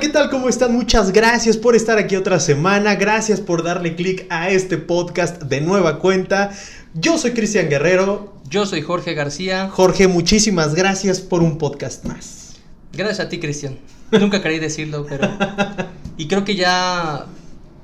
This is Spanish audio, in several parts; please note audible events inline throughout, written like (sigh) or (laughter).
¿qué tal? ¿Cómo están? Muchas gracias por estar aquí otra semana. Gracias por darle clic a este podcast de nueva cuenta. Yo soy Cristian Guerrero. Yo soy Jorge García. Jorge, muchísimas gracias por un podcast más. Gracias a ti, Cristian. Nunca quería decirlo, pero. (laughs) Y creo que ya.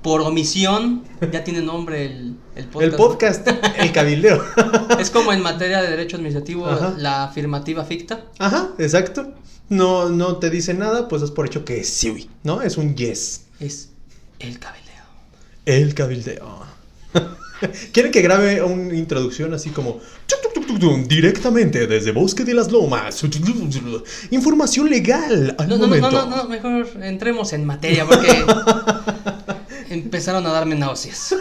Por omisión, ya tiene nombre el, el podcast. El podcast, el cabildeo. (laughs) Es como en materia de derecho administrativo, Ajá. la afirmativa ficta. Ajá, exacto. No, no te dice nada, pues es por hecho que es sí, ¿no? Es un yes. Es el cabildeo. El cabildeo. (laughs) ¿Quieren que grabe una introducción así como directamente desde Bosque de las Lomas? Información legal al No, no, no, momento. no, no, no, mejor entremos en materia porque (laughs) empezaron a darme náuseas.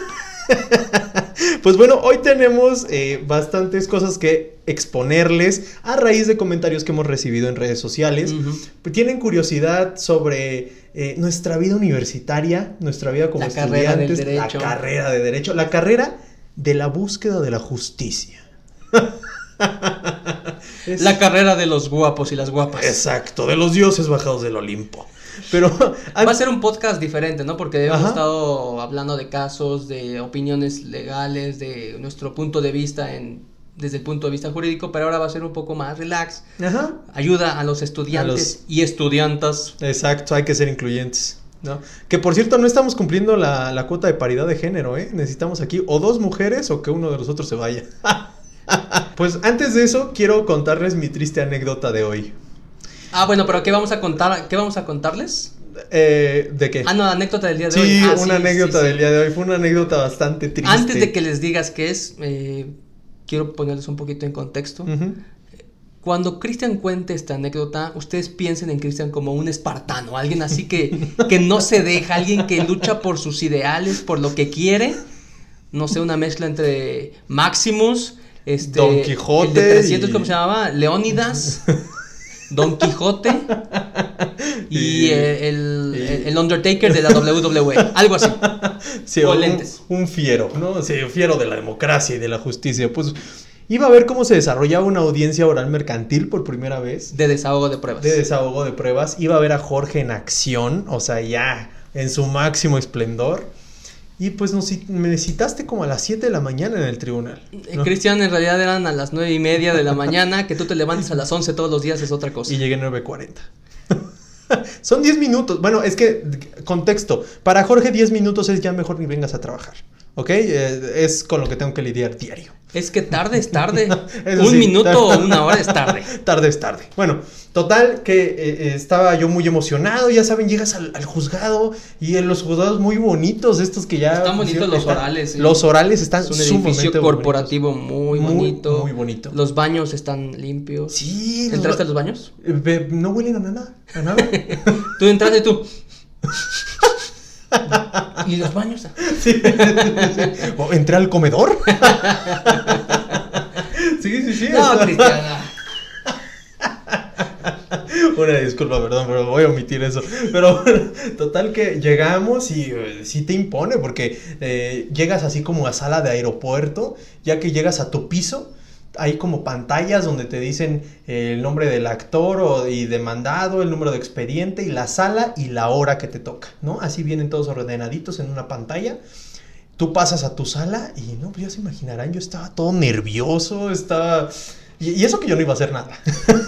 (laughs) (laughs) Pues bueno, hoy tenemos eh, bastantes cosas que exponerles a raíz de comentarios que hemos recibido en redes sociales. Ujú. Tienen curiosidad sobre eh, nuestra vida universitaria, nuestra vida como La carrera estudiantes, la carrera de derecho, la carrera de la búsqueda de la justicia. (laughs) Es- La carrera de los guapos y las guapas. Exacto, de los dioses bajados del Olimpo. Pero Va a ser un podcast diferente, ¿no? Porque hemos Ajá. estado hablando de casos, de opiniones legales, de nuestro punto de vista en, desde el punto de vista jurídico, pero ahora va a ser un poco más relax. Ajá, Ayuda a los estudiantes y estudiantas. exacto, hay que ser incluyentes. ¿no? Que por cierto, no estamos cumpliendo la, la cuota de paridad de género, ¿eh? Necesitamos aquí o dos mujeres o que uno de los otros se vaya. (laughs) pues antes de eso, quiero contarles mi triste anécdota de hoy. Ah, bueno, pero ¿qué vamos a contar? ¿Qué vamos a contarles? Eh, ¿De qué? Ah, no, anécdota del día de hoy. Sí, Ah, una sí, anécdota sí, del día de hoy. Fue una anécdota bastante triste. Antes de que les digas qué es, eh, quiero ponerles un poquito en contexto. Cuando Cristian cuente esta anécdota, ustedes piensen en Cristian como un espartano, alguien así que, que no se deja, alguien que lucha por sus ideales, por lo que quiere. No sé, una mezcla entre Maximus, este, Don Quijote el de 300, y- ¿cómo se llamaba? Leónidas, (laughs) Don Quijote (laughs) y, Y- eh, el, y- el- el Undertaker de la WWE, algo así. (laughs) Sí, O un, lentes. un fiero, ¿no? Sí, fiero de la democracia y de la justicia. Pues iba a ver cómo se desarrollaba una audiencia oral mercantil por primera vez. De desahogo de pruebas. De desahogo de pruebas. Iba a ver a Jorge en acción, o sea, ya en su máximo esplendor. Y pues nos, me citaste como a las 7 de la mañana en el tribunal. Eh, ¿no? Cristian, en realidad eran a las nueve y media de la (laughs) mañana, que tú te levantes a las 11 todos los días es otra cosa. Y llegué 9.40. (laughs) Son 10 minutos. Bueno, es que, contexto. Para Jorge 10 minutos es ya mejor ni vengas a trabajar. ¿Ok? Eh, es con lo que tengo que lidiar diario. Es que tarde es tarde. (laughs) Un sí, minuto o una hora es tarde. (laughs) Tarde es tarde. Bueno, total que eh, eh, estaba yo muy emocionado. Ya saben, llegas al, al juzgado y en los juzgados muy bonitos, estos que ya. Están bonitos los están- orales, sí. Los orales están Es un sumamente edificio corporativo muy Muy, bonito. muy bonito. Los baños están limpios. Sí, los ¿Entraste a los baños? Eh, No huelen a nada. A nada. (laughs) Tú entraste tú. ¿Y los baños? Sí, entré al comedor. Sí, sí, sí. No, Cristiana. Una disculpa, perdón, pero voy a omitir eso. Pero bueno, total que llegamos y eh, sí te impone porque eh, llegas así como a sala de aeropuerto, ya que llegas a tu piso. Hay como pantallas donde te dicen eh, el nombre del actor o, y demandado, el número de expediente y la sala y la hora que te toca, ¿no? Así vienen todos ordenaditos en una pantalla. Tú pasas a tu sala y no, pues ya se imaginarán, yo estaba todo nervioso, estaba... Y, y eso que yo no iba a hacer nada. (laughs)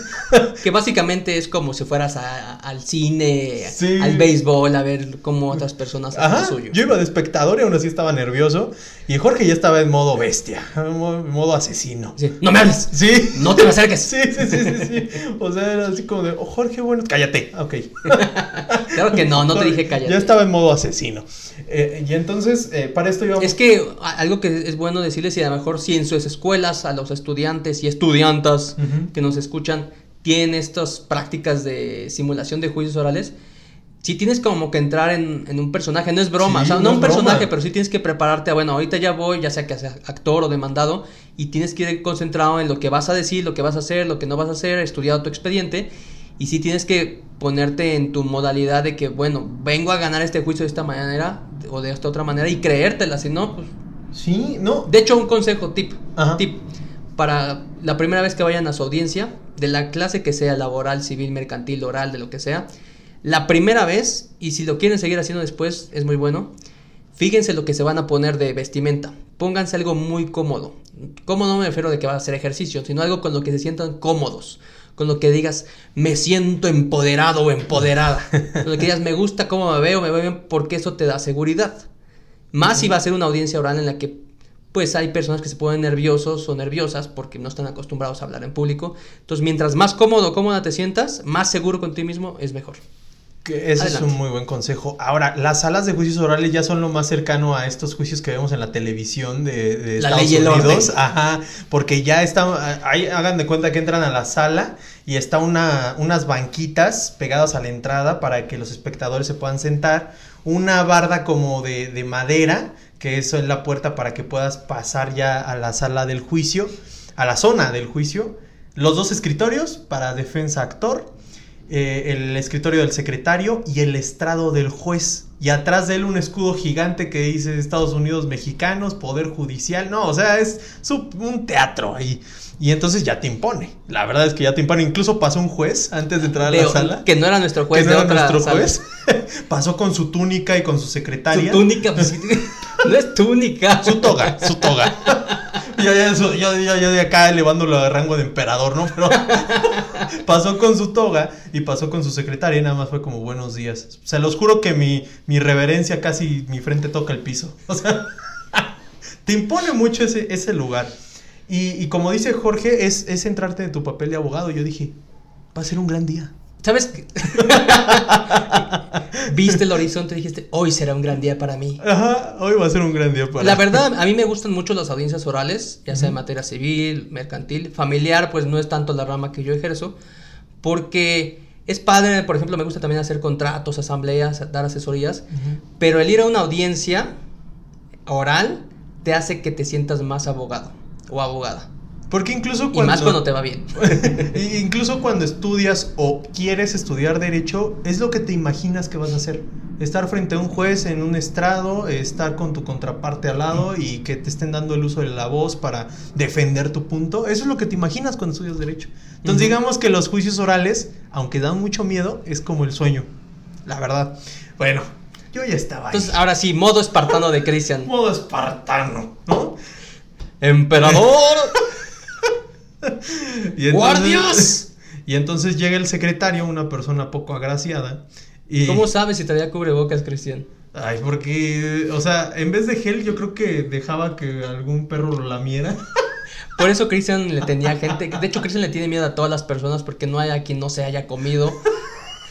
Que básicamente es como si fueras a- al cine, Sí. al béisbol, a ver cómo otras personas hacen lo suyo. yo iba de espectador y aún así estaba nervioso. Y Jorge ya estaba en modo bestia, en mo- en modo asesino. Sí, No me hables. Sí. No te me acerques. (laughs) Sí, sí, sí, sí, sí. O sea, era así como de, oh, Jorge, bueno, cállate. Ok. (laughs) Claro que no, no te dije cállate. Ya estaba en modo asesino. Eh, y entonces, eh, para esto íbamos... Es que algo que es bueno decirles y a lo mejor si en sus escuelas a los estudiantes y que nos escuchan tienen estas prácticas de simulación de juicios orales, si tienes como que entrar en, en un personaje, no es broma, Sí, o sea, no no, un personaje, pero sí tienes que prepararte a, bueno, ahorita ya voy, ya sea que sea actor o demandado, y tienes que ir concentrado en lo que vas a decir, lo que vas a hacer, lo que no vas a hacer, estudiado tu expediente, y sí tienes que ponerte en tu modalidad de que, bueno, vengo a ganar este juicio de esta manera o de esta otra manera y creértela, si no, pues... Sí, no. De hecho, un consejo, tip, Ajá. tip, para la primera vez que vayan a su audiencia, de la clase que sea, laboral, civil, mercantil, oral, de lo que sea, la primera vez, y si lo quieren seguir haciendo después, es muy bueno. Fíjense lo que se van a poner de vestimenta. Pónganse algo muy cómodo. Cómodo no me refiero de que va a hacer ejercicio, sino algo con lo que se sientan cómodos. Con lo que digas, me siento empoderado o empoderada. (laughs) con lo que digas, me gusta cómo me veo, me veo bien, porque eso te da seguridad. Más si va a ser una audiencia oral en la que pues hay personas que se ponen nerviosos o nerviosas porque no están acostumbrados a hablar en público. Entonces, mientras más cómodo o cómoda te sientas, más seguro con ti mismo es mejor. Que ese es un muy buen consejo. Ahora, las salas de juicios orales ya son lo más cercano a estos juicios que vemos en la televisión de, de La Estados ley Unidos. Ajá, porque ya están, ahí hagan de cuenta que entran a la sala y está una, unas banquitas pegadas a la entrada para que los espectadores se puedan sentar, una barda como de, de madera, que eso es la puerta para que puedas pasar ya a la sala del juicio, a la zona del juicio, los dos escritorios para defensa actor eh, el escritorio del secretario y el estrado del juez. Y atrás de él un escudo gigante que dice Estados Unidos mexicanos, Poder Judicial. No, o sea, es su- un teatro ahí. Y entonces ya te impone. La verdad es que ya te impone. Incluso pasó un juez antes de entrar a la sala. que no era nuestro juez que no de era otra nuestro sala. juez. (laughs) pasó con su túnica y con su secretaria. Su túnica, pues, sí, (laughs) no es túnica. Su toga, su toga. (laughs) yo, yo, yo- yo de acá elevándolo a rango de emperador, ¿no? Pero (laughs) pasó con su toga y pasó con su secretaria y nada más fue como buenos días. Se los juro que mi, mi reverencia casi mi frente toca el piso. (laughs) O sea, te impone mucho ese, ese lugar. Y, y como dice Jorge, es, es entrarte en tu papel de abogado. Yo dije, va a ser un gran día. ¿Sabes? qué? (laughs) Viste el horizonte y dijiste, hoy será un gran día para mí. Ajá, hoy va a ser un gran día para La verdad, a mí me gustan mucho las audiencias orales, ya sea en materia civil, mercantil, familiar, pues no es tanto la rama que yo ejerzo, porque es padre, por ejemplo, me gusta también hacer contratos, asambleas, dar asesorías, pero el ir a una audiencia oral te hace que te sientas más abogado o abogada. Porque incluso Y cuando... más cuando te va bien. (laughs) Y Incluso cuando estudias o quieres estudiar derecho, es lo que te imaginas que vas a hacer. Estar frente a un juez en un estrado, estar con tu contraparte al lado y que te estén dando el uso de la voz para defender tu punto. Eso es lo que te imaginas cuando estudias derecho. Entonces digamos que los juicios orales, aunque dan mucho miedo, es como el sueño. La verdad. Bueno, yo ya estaba ahí. Entonces, ahora sí, modo espartano de Cristian. modo espartano, ¿no? Emperador. (laughs) Y ¡Guardias! (laughs) Y entonces llega el secretario, una persona poco agraciada. Y, ¿Cómo sabes si traía cubrebocas, Cristian? Ay, porque, o sea, en vez de gel, yo creo que dejaba que algún perro lo lamiera. (laughs) Por eso Cristian le tenía gente. De hecho, Cristian le tiene miedo a todas las personas porque no hay a quien no se haya comido.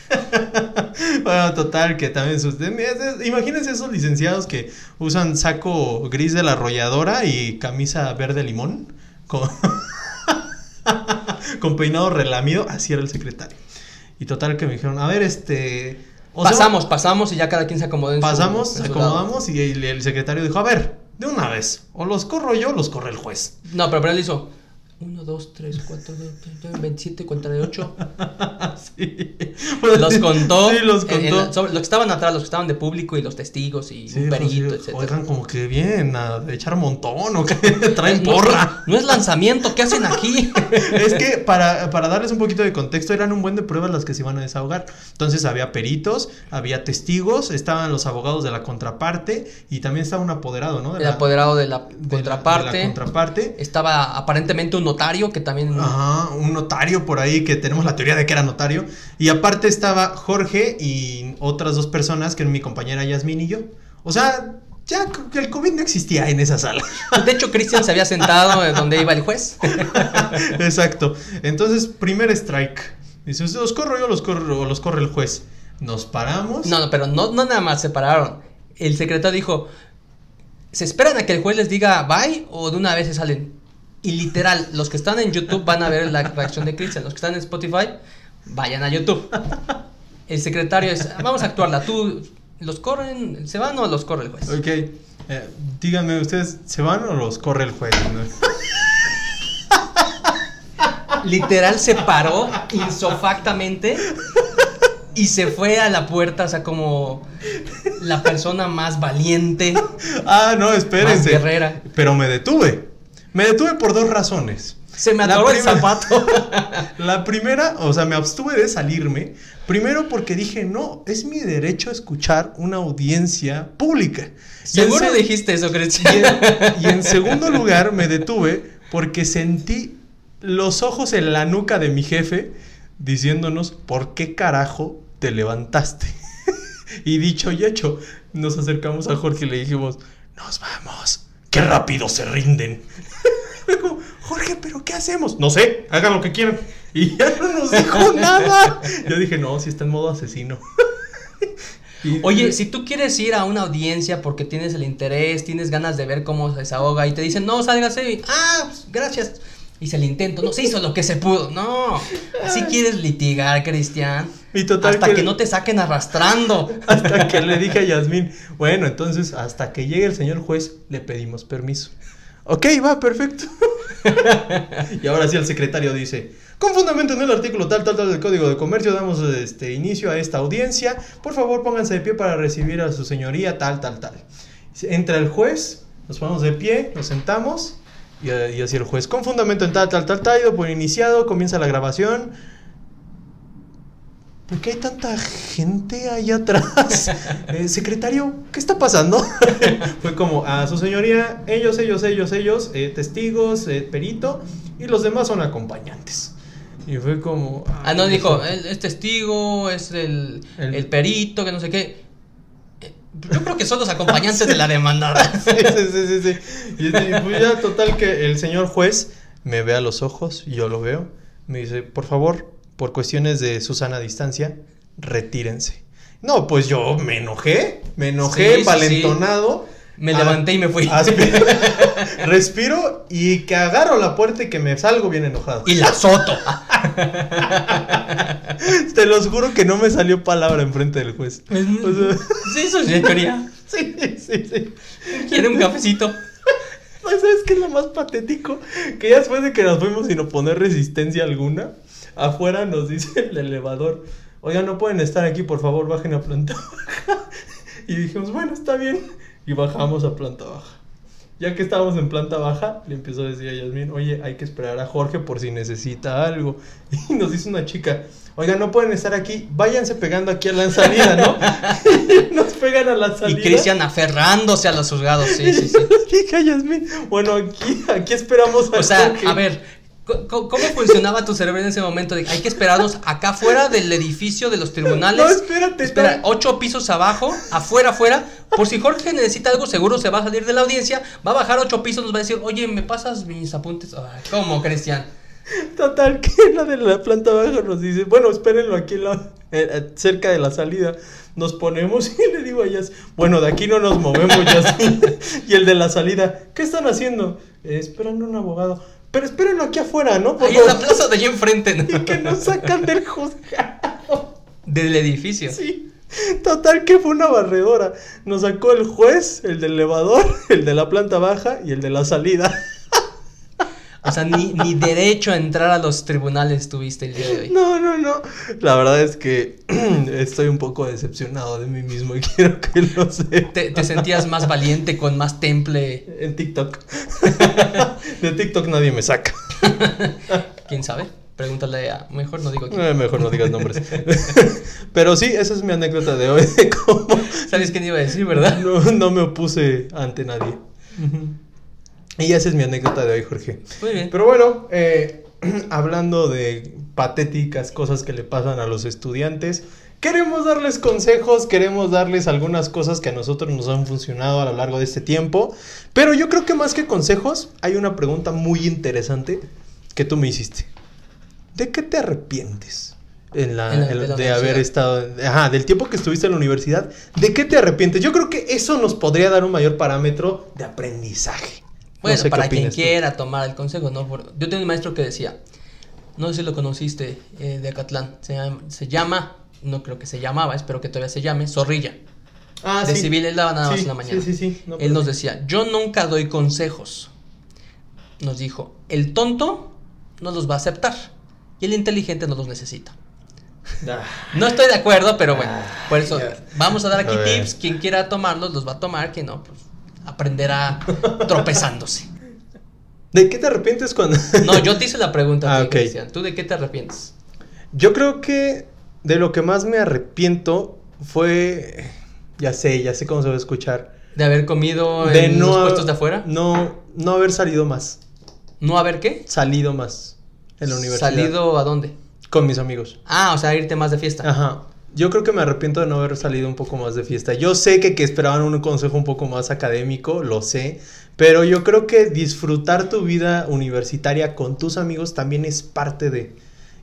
(laughs) bueno, total, que también sus... Imagínense esos licenciados que usan saco gris de la arrolladora y camisa verde limón. Con, (laughs) con peinado relamido. Así era el secretario. Y total que me dijeron, a ver, este... o sea, pasamos, pasamos y ya cada quien se acomodó en su- Pasamos, en su lado. acomodamos y el, el secretario dijo, a ver, de una vez, o los corro yo o los corre el juez. No, pero, pero él hizo 1, 2, 3, 4, 27, 48. Sí. Los contó. Sí, los en- en contó. la- sobre- los que estaban atrás, los que estaban de público y los testigos y Sí, un pues, perito, sí, etcétera. Oigan, como que vienen a echar montón o que (laughs) traen No, porra. No, no es lanzamiento, ¿qué hacen aquí? (laughs) es que para, para darles un poquito de contexto, eran un buen de pruebas las que se iban a desahogar. Entonces había peritos, había testigos, estaban los abogados de la contraparte y también estaba un apoderado, ¿no? De El la- apoderado de la de la- contraparte. de la contraparte. Estaba aparentemente un notario que también. Ajá, un notario por ahí que tenemos la teoría de que era notario. Y aparte estaba Jorge y otras dos personas, que eran mi compañera Yasmin y yo. O sea, ya c- el COVID no existía en esa sala. (laughs) De hecho, Cristian se había sentado en donde iba el juez. (laughs) Exacto. Entonces, primer strike. Dice, ¿usted los corro yo o los corre, o los corre el juez? Nos paramos. No, no, pero no, no nada más se pararon. El secretario dijo: ¿Se esperan a que el juez les diga bye o de una vez se salen? Y literal, los que están en YouTube van a ver la reacción de Cristian. Los que están en Spotify, vayan a YouTube. El secretario es: Vamos a actuarla. ¿Tú los corren, se van o los corre el juez? Ok. eh, díganme, ¿ustedes se van o los corre el juez? Literal se paró insofactamente y se fue a la puerta, o sea, como la persona más valiente, ah, no, más espérense. guerrera. Pero me detuve. Me detuve por dos razones. Se me atoró el zapato. (laughs) La primera, o sea, me abstuve de salirme. Primero porque dije, no, es mi derecho escuchar una audiencia pública. Y en Seguro se- dijiste eso, Cristian. y en segundo lugar me detuve porque sentí los ojos en la nuca de mi jefe diciéndonos, ¿por qué carajo te levantaste? (laughs) y dicho y hecho, nos acercamos a Jorge y le dijimos, nos vamos, qué rápido se rinden. (laughs) Fue como, Jorge, ¿pero qué hacemos? No sé, hagan lo que quieran. Y ya no nos dijo (laughs) nada. Yo dije, no, si está en modo asesino. (laughs) Y- Oye, si tú quieres ir a una audiencia porque tienes el interés, tienes ganas de ver cómo se desahoga y te dicen, no, sálgase, y, ah, pues, gracias. Hice el intento, no se hizo lo que se pudo. No, así quieres litigar, Cristian. Y total hasta que- que... no te saquen arrastrando. (laughs) Hasta que le dije a Yasmín, bueno, entonces hasta que llegue el señor juez le pedimos permiso. Ok, va, perfecto. (laughs) y ahora sí el secretario dice, con fundamento en el artículo tal, tal, tal del Código de Comercio damos este, inicio a esta audiencia. Por favor, pónganse de pie para recibir a su señoría tal, tal, tal. Entra el juez, nos ponemos de pie, nos sentamos y, eh, y así el juez, con fundamento en tal, tal, tal, tal, por iniciado, comienza la grabación. ¿Por qué hay tanta gente ahí atrás? (laughs) Eh, secretario, ¿qué está pasando? (laughs) Fue como, a su señoría, ellos, ellos, ellos, ellos, eh, testigos, eh, perito, y los demás son acompañantes. Y fue como... Ah, no, dijo, es, es testigo, es el, El- el perito, que no sé qué. Yo creo que son los acompañantes de la (laughs) demandada. Sí, sí, sí, sí, sí. Y, pues ya total que el señor juez me ve a los ojos, y yo lo veo, me dice, por favor, por cuestiones de Susana distancia, retírense. No, pues yo me enojé, me enojé, Sí, sí, valentonado. Me levanté y me fui. (laughs) Respiro y que agarro la puerta y que me salgo bien enojado. Y la soto. (laughs) Te los juro que no me salió palabra enfrente del juez. O sea, (laughs) Sí, su señoría. sí, sí, sí. ¿Quiere un cafecito? Pues, ¿Sabes qué es lo más patético? Que ya después de que nos fuimos sin oponer resistencia alguna, afuera nos dice el elevador, oigan, no pueden estar aquí, por favor, bajen a planta baja. (laughs) Y dijimos, bueno, está bien. Y bajamos a planta baja. Ya que estábamos en planta baja, le empezó a decir a Yasmin, oye, hay que esperar a Jorge por si necesita algo. (laughs) Y nos dice una chica, oigan, no pueden estar aquí, váyanse pegando aquí a la salida, ¿no? Y (laughs) nos pegan a la Y salida. Cristian aferrándose a los juzgados. Sí, sí, sí. Dije a Yasmín, bueno, aquí, aquí esperamos a O sea, Jorge". a ver, ¿cómo funcionaba tu cerebro en ese momento? De, hay que esperarnos acá afuera del edificio de los tribunales. No, espérate, Espera, ocho pisos abajo, afuera, afuera. Por si Jorge necesita algo, seguro se va a salir de la audiencia, va a bajar ocho pisos, nos va a decir, oye, ¿me pasas mis apuntes? Ay, ¿Cómo, Cristian? Total, que la de la planta baja nos dice, bueno, espérenlo aquí en la- eh, eh, cerca de la salida. Nos ponemos (laughs) y le digo a Yas, bueno, de aquí no nos movemos, Yasmín. (laughs) y el de la salida, ¿qué están haciendo? "Eh, esperando a un abogado. Pero espérenlo aquí afuera, ¿no? Por Ahí en la favor". plaza de allí enfrente, ¿no? (laughs) Y que nos sacan del juzgado. Del edificio. Sí. Total que fue una barredora. Nos sacó el juez, el del elevador, (laughs) el de la planta baja y el de la salida. O sea, ni, ni derecho a entrar a los tribunales tuviste el día de hoy. No, no, no. La verdad es que (clears throat) estoy un poco decepcionado de mí mismo y (laughs) quiero que lo sepa. Te, te sentías más valiente, con más temple, En TikTok. (laughs) De TikTok nadie me saca. (laughs) quién sabe. Pregúntale a. Mejor no digo quién. Eh, mejor no digas nombres. Pero sí, esa es mi anécdota de hoy. De cómo ¿Sabes qué iba a decir, verdad? no, no me opuse ante nadie. Y esa es mi anécdota de hoy, Jorge. Muy bien. Pero bueno, eh, (clears throat) hablando de patéticas cosas que le pasan a los estudiantes, queremos darles consejos, queremos darles algunas cosas que a nosotros nos han funcionado a lo largo de este tiempo. Pero yo creo que más que consejos, hay una pregunta muy interesante que tú me hiciste. ¿De qué te arrepientes? En la, En la- en- de la de haber estado, ajá, del tiempo que estuviste en la universidad, ¿de qué te arrepientes? Yo creo que eso nos podría dar un mayor parámetro de aprendizaje. No Bueno, sé para quien tú. quiera tomar el consejo, ¿no? Por- Yo tengo un maestro que decía, no sé si lo conociste, eh, de Acatlán, se llama, se llama, no creo que se llamaba, espero que todavía se llame, Zorrilla. Ah, de sí. civil él daba nada más Sí, en la mañana. Sí, sí, sí. No, Él nos decía, yo nunca doy consejos. Nos dijo, el tonto no los va a aceptar y el inteligente no los necesita. Ah, (laughs) No estoy de acuerdo, pero bueno, Ah, por eso vamos a dar aquí A tips. Quien quiera tomarlos los va a tomar, quien no, pues aprenderá tropezándose. ¿De qué te arrepientes cuando.? (laughs) No, yo te hice la pregunta, Ah, a ti. Cristian. ¿Tú de qué te arrepientes? Yo creo que de lo que más me arrepiento fue. Ya sé, ya sé cómo se va a escuchar. ¿De haber comido De en no los puestos de afuera? No, no haber salido más. ¿No haber qué? Salido más en la universidad. ¿Salido a dónde? Con mis amigos. Ah, o sea, irte más de fiesta. Ajá. Yo creo que me arrepiento de no haber salido un poco más de fiesta. Yo sé que, que esperaban un consejo un poco más académico, lo sé. Pero yo creo que disfrutar tu vida universitaria con tus amigos también es parte de.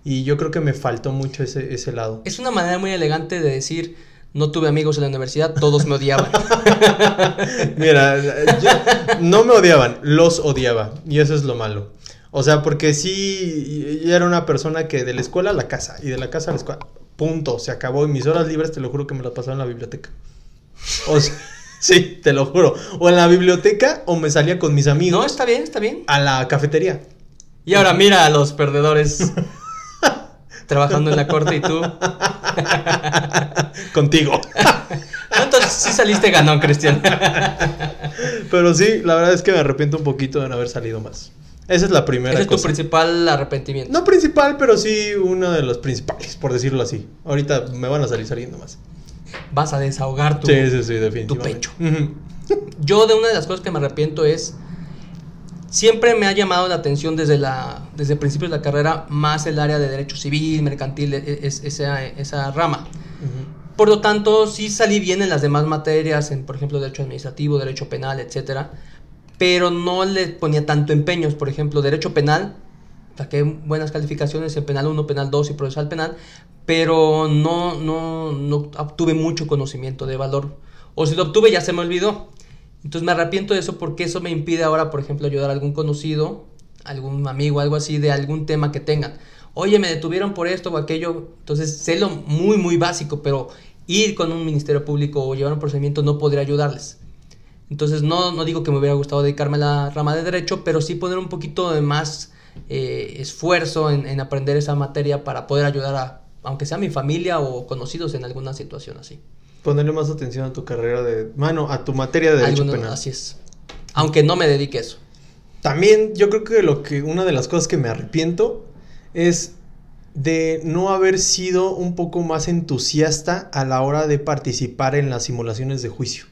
Y yo creo que me faltó mucho ese, ese lado. Es una manera muy elegante de decir, no tuve amigos en la universidad, todos me odiaban. (laughs) Mira, yo- no me odiaban, los odiaba. Y eso es lo malo. O sea, porque sí, yo era una persona que de la escuela a la casa y de la casa a la escuela. Punto, se acabó. Y mis horas libres, te lo juro que me las pasaba en la biblioteca. O sea, (laughs) sí, te lo juro. O en la biblioteca o me salía con mis amigos no, está bien, está bien. a la cafetería. Y ahora mira a los perdedores (laughs) trabajando en la corte y tú. (laughs) Contigo. Entonces sí saliste ganón, Cristian. Pero sí, la verdad es que me arrepiento un poquito de no haber salido más. Esa es la primera Ese es tu cosa. principal arrepentimiento. No principal, pero sí uno de los principales, por decirlo así. Ahorita me van a salir saliendo más. Vas a desahogar tu... Sí, sí, sí, definitivamente. pecho. Ujú. Yo de una de las cosas que me arrepiento es... Siempre me ha llamado la atención desde, la, desde principios de la carrera más el área de derecho civil, mercantil, e- e- es- esa, esa rama. Por lo tanto, sí salí bien en las demás materias, en por ejemplo derecho administrativo, derecho penal, etcétera, pero no le ponía tanto empeños, por ejemplo, derecho penal, saqué buenas calificaciones en penal 1, penal 2 y procesal penal, pero no no no obtuve mucho conocimiento de valor o si lo obtuve ya se me olvidó. Entonces me arrepiento de eso porque eso me impide ahora, por ejemplo, ayudar a algún conocido, algún amigo, algo así de algún tema que tengan. Oye, me detuvieron por esto o aquello. Entonces sé lo muy, muy básico, pero ir con un ministerio público o llevar un procedimiento no podría ayudarles. Entonces no, no digo que me hubiera gustado dedicarme a la rama de derecho, pero sí poner un poquito de más eh, esfuerzo en, en aprender esa materia para poder ayudar a, aunque sea mi familia o conocidos en alguna situación así. Ponerle más atención a tu carrera de. Mano, a tu materia de derecho Alguno- penal. Así es. Aunque no me dedique a eso. También yo creo que lo que una de las cosas que me arrepiento es de no haber sido un poco más entusiasta a la hora de participar en las simulaciones de juicio.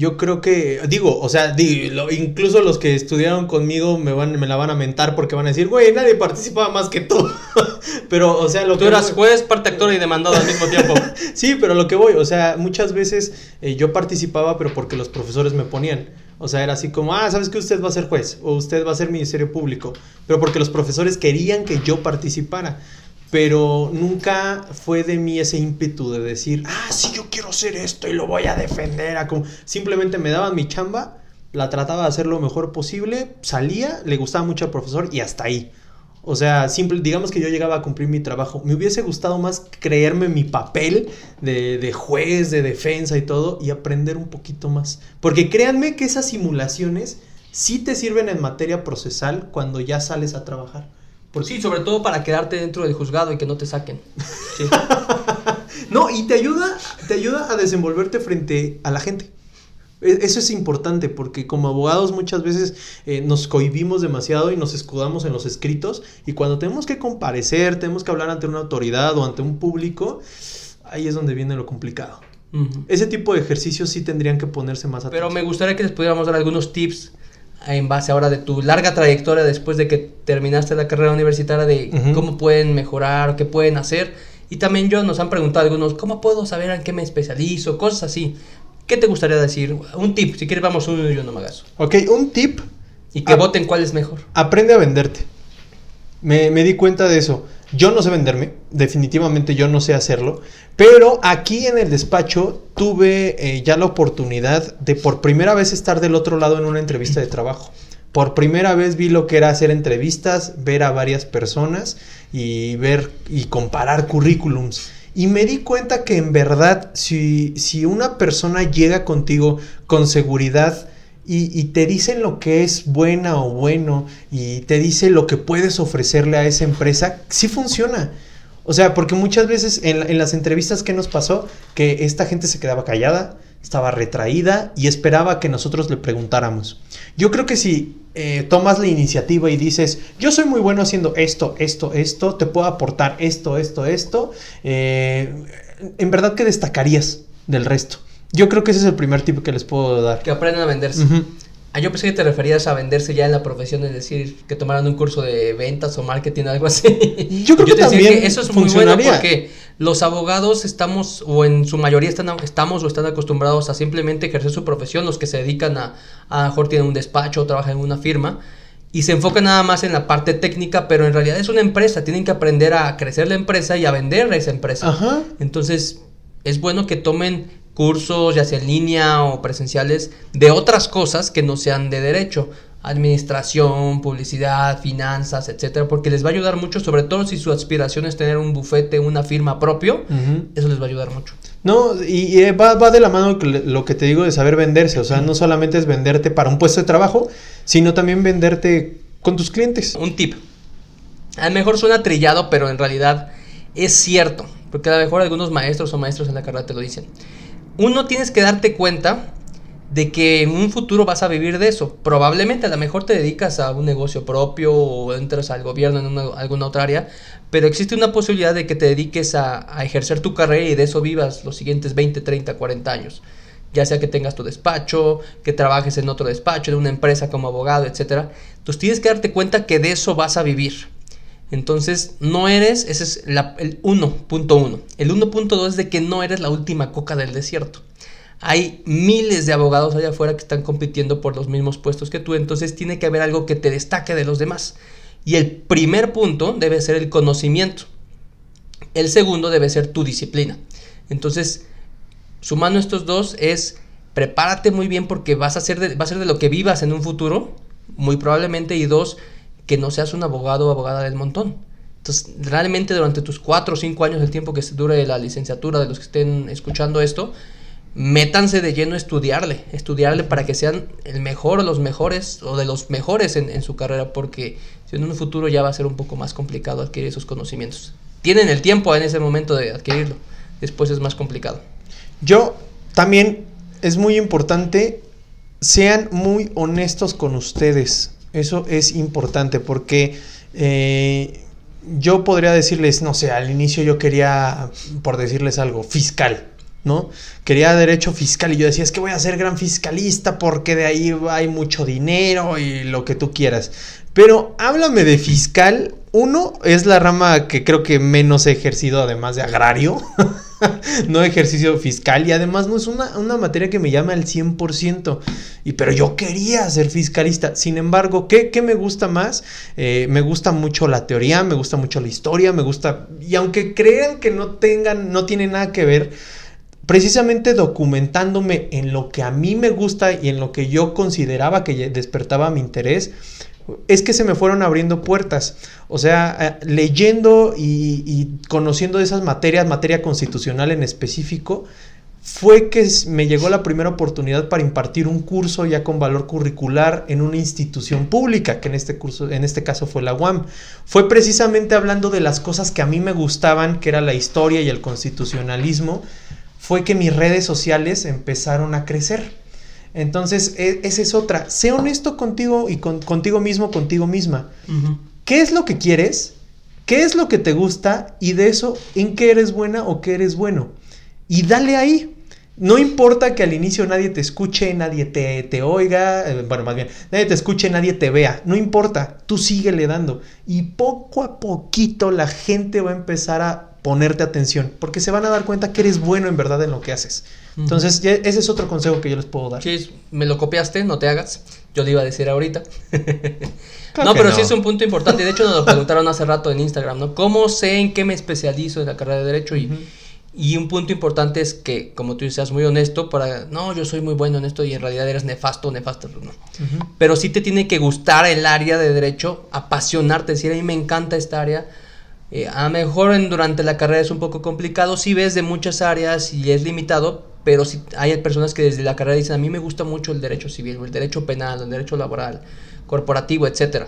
Yo creo que, digo, o sea, di- lo- incluso los que estudiaron conmigo me, van, me la van a mentar porque van a decir, güey, nadie participaba más que tú. (laughs) pero, o sea, lo Tú que... eras voy- juez, parte actor y demandado al mismo tiempo. (laughs) Sí, pero lo que voy, o sea, muchas veces eh, yo participaba, pero porque los profesores me ponían. O sea, era así como, ah, ¿sabes que usted va a ser juez? O usted va a ser ministerio público. Pero porque los profesores querían que yo participara. Pero nunca fue de mí ese ímpetu de decir, ah, sí, yo quiero hacer esto y lo voy a defender. a. Simplemente me daban mi chamba, la trataba de hacer lo mejor posible, salía, le gustaba mucho al profesor y hasta ahí. O sea, simple, digamos que yo llegaba a cumplir mi trabajo. Me hubiese gustado más creerme mi papel de, de juez, de defensa y todo, y aprender un poquito más. Porque créanme que esas simulaciones sí te sirven en materia procesal cuando ya sales a trabajar. Porque Sí, sobre todo para quedarte dentro del juzgado y que no te saquen. Sí. (laughs) No, y te ayuda, te ayuda a desenvolverte frente a la gente. E- Eso es importante porque como abogados muchas veces eh, nos cohibimos demasiado y nos escudamos en los escritos y cuando tenemos que comparecer, tenemos que hablar ante una autoridad o ante un público, ahí es donde viene lo complicado. Ese tipo de ejercicios sí tendrían que ponerse más atentos. Pero me gustaría que les pudiéramos dar algunos tips en base ahora de tu larga trayectoria después de que terminaste la carrera universitaria de cómo pueden mejorar, qué pueden hacer. Y también yo nos han preguntado algunos, ¿cómo puedo saber en qué me especializo? Cosas así. ¿Qué te gustaría decir? Un tip, si quieres vamos uno y yo no me hagas. Ok, un tip, Y que voten cuál es mejor. aprende a venderte. Me, me di cuenta de eso. Yo no sé venderme, definitivamente yo no sé hacerlo, pero aquí en el despacho tuve eh, ya la oportunidad de por primera vez estar del otro lado en una entrevista de trabajo. Por primera vez vi lo que era hacer entrevistas, ver a varias personas y ver y comparar currículums. Y me di cuenta que en verdad, si, si una persona llega contigo con seguridad y, te dicen lo que es buena o bueno y te dice lo que puedes ofrecerle a esa empresa, sí funciona. O sea, porque muchas veces en las entrevistas que nos pasó, que esta gente se quedaba callada, estaba retraída y esperaba que nosotros le preguntáramos. Yo creo que si eh, tomas la iniciativa y dices, yo soy muy bueno haciendo esto, esto, esto, te puedo aportar esto, esto, esto, eh, en verdad que destacarías del resto. Yo creo que ese es el primer tip que les puedo dar. Que aprendan a venderse. Ah, yo pensé que te referías a venderse ya en la profesión, es decir, que tomaran un curso de ventas o marketing, algo así. Yo creo que también eso es muy bueno porque los abogados estamos, o en su mayoría están, estamos o están acostumbrados a simplemente ejercer su profesión, los que se dedican a, a mejor tienen un despacho o trabajan en una firma, y se enfocan nada más en la parte técnica, pero en realidad es una empresa, tienen que aprender a crecer la empresa y a vender a esa empresa. Ajá. Entonces, es bueno que tomen cursos, ya sea en línea o presenciales, de otras cosas que no sean de derecho, administración, publicidad, finanzas, etcétera, porque les va a ayudar mucho, sobre todo si su aspiración es tener un bufete, una firma propio, eso les va a ayudar mucho. No, y, va, va, de la mano lo que te digo de saber venderse, o sea, no solamente es venderte para un puesto de trabajo, sino también venderte con tus clientes. Un tip. A lo mejor suena trillado, pero en realidad es cierto, porque a lo mejor algunos maestros o maestros en la carrera te lo dicen uno tienes que darte cuenta de que en un futuro vas a vivir de eso. Probablemente a lo mejor te dedicas a un negocio propio o entras al gobierno en alguna otra área, pero existe una posibilidad de que te dediques a, ejercer tu carrera y de eso vivas los siguientes 20, 30, 40 años. Ya sea que tengas tu despacho, que trabajes en otro despacho, en una empresa como abogado, etc. Entonces tienes que darte cuenta que de eso vas a vivir. Entonces, no eres, ese es el 1.1. El 1.2 es de que no eres la última coca del desierto. Hay miles de abogados allá afuera que están compitiendo por los mismos puestos que tú, entonces tiene que haber algo que te destaque de los demás. Y el primer punto debe ser el conocimiento. El segundo debe ser tu disciplina. Entonces, sumando estos dos es prepárate muy bien porque vas a ser va a ser de lo que vivas en un futuro, muy probablemente, y dos, que no seas un abogado o abogada del montón. Entonces, realmente durante tus cuatro o cinco años, el tiempo que dure la licenciatura de los que estén escuchando esto, métanse de lleno a estudiarle, estudiarle para que sean el mejor o los mejores o de los mejores en, su carrera, porque si en un futuro ya va a ser un poco más complicado adquirir esos conocimientos. Tienen el tiempo en ese momento de adquirirlo, después es más complicado. Yo también es muy importante, sean muy honestos con ustedes. Eso es importante porque eh, yo podría decirles, no sé, al inicio yo quería, por decirles algo, fiscal, ¿no? Quería derecho fiscal y yo decía, es que voy a ser gran fiscalista porque de ahí hay mucho dinero y lo que tú quieras. Pero háblame de fiscal. Uno es la rama que creo que menos he ejercido además de agrario. (laughs) no ejercicio fiscal y además no es una, materia que me llame al 100%. Y, pero yo quería ser fiscalista. Sin embargo, ¿qué, me gusta más? Eh, me gusta mucho la teoría, me gusta mucho la historia, me gusta... Y aunque crean que no tengan, no tiene nada que ver, precisamente documentándome en lo que a mí me gusta y en lo que yo consideraba que despertaba mi interés, es que se me fueron abriendo puertas. O sea, eh, leyendo y, conociendo de esas materias, materia constitucional en específico, fue que me llegó la primera oportunidad para impartir un curso ya con valor curricular en una institución pública, que en este curso, en este caso fue la UAM. Fue precisamente hablando de las cosas que a mí me gustaban, que era la historia y el constitucionalismo, fue que mis redes sociales empezaron a crecer. Entonces, e, esa es otra. Sé honesto contigo y contigo mismo, contigo misma. ¿Qué es lo que quieres? ¿Qué es lo que te gusta? Y de eso, ¿en qué eres buena o qué eres bueno? Y dale ahí. No importa que al inicio nadie te escuche, nadie te, te oiga, eh, bueno, más bien, nadie te escuche, nadie te vea, no importa, tú síguele dando. Y poco a poquito la gente va a empezar a ponerte atención, porque se van a dar cuenta que eres bueno en verdad en lo que haces. Entonces, ese es otro consejo que yo les puedo dar. Sí, me lo copiaste, no te hagas. Yo lo iba a decir ahorita. (laughs) no, pero sí es un punto importante. De hecho, nos lo preguntaron hace rato en Instagram, ¿no? ¿Cómo sé en qué me especializo en la carrera de Derecho? Y, y un punto importante es que, como tú seas muy honesto para, no, yo soy muy bueno en esto y en realidad eres nefasto, nefasto, no. Pero sí te tiene que gustar el área de Derecho, apasionarte, decir, a mí me encanta esta área eh, a lo mejor durante la carrera es un poco complicado, si ves de muchas áreas y es limitado, pero si hay personas que desde la carrera dicen, a mí me gusta mucho el derecho civil, el derecho penal, el derecho laboral, corporativo, etc.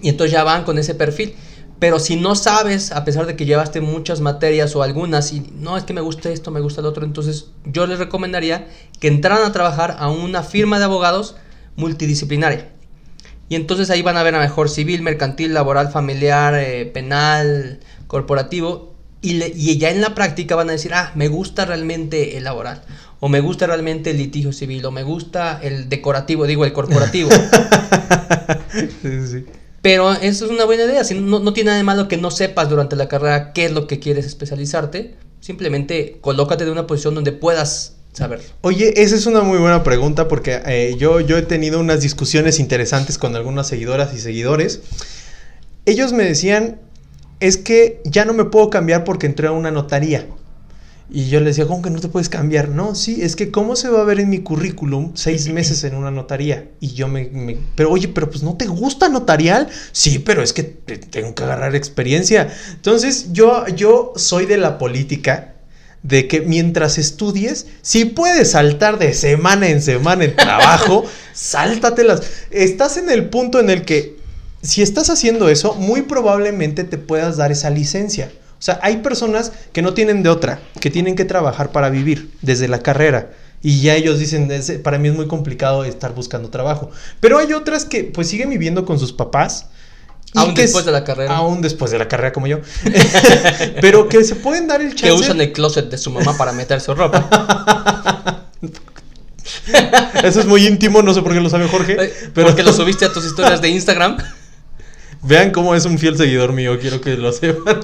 Y entonces ya van con ese perfil. Pero si no sabes, a pesar de que llevaste muchas materias o algunas, y no es que me gusta esto, me gusta el otro, entonces yo les recomendaría que entraran a trabajar a una firma de abogados multidisciplinaria. Y entonces ahí van a ver a mejor civil, mercantil, laboral, familiar, eh, penal, corporativo. Y, le- y ya en la práctica van a decir, ah, me gusta realmente el laboral. O me gusta realmente el litigio civil. O me gusta el decorativo, digo, el corporativo. (laughs) Sí, sí, sí. Pero eso es una buena idea. Si no, no tiene nada de malo que no sepas durante la carrera qué es lo que quieres especializarte. Simplemente colócate de una posición donde puedas saber. Oye, esa es una muy buena pregunta porque eh, yo, yo he tenido unas discusiones interesantes con algunas seguidoras y seguidores. Ellos me decían, es que ya no me puedo cambiar porque entré a una notaría. Y yo les decía, ¿cómo que no te puedes cambiar? No, sí, es que ¿cómo se va a ver en mi currículum seis (laughs) meses en una notaría? Y yo me, me- Pero oye, pero pues ¿no te gusta notarial? Sí, pero es que te- tengo que agarrar experiencia. Entonces yo, yo soy de la política de que mientras estudies, si puedes saltar de semana en semana en trabajo, (laughs) sáltatelas. Estás en el punto en el que si estás haciendo eso, muy probablemente te puedas dar esa licencia. O sea, hay personas que no tienen de otra, que tienen que trabajar para vivir desde la carrera. Y ya ellos dicen, "Es- para mí es muy complicado estar buscando trabajo. Pero hay otras que pues siguen viviendo con sus papás. Aún después de la carrera. Aún después de la carrera como yo. (laughs) Pero que se pueden dar el chance. Que usan el closet de su mamá para meter su ropa. (laughs) Eso es muy íntimo, no sé por qué lo sabe Jorge. Pero Porque lo (laughs) subiste a tus historias de Instagram. vean cómo es un fiel seguidor mío, quiero que lo sepan.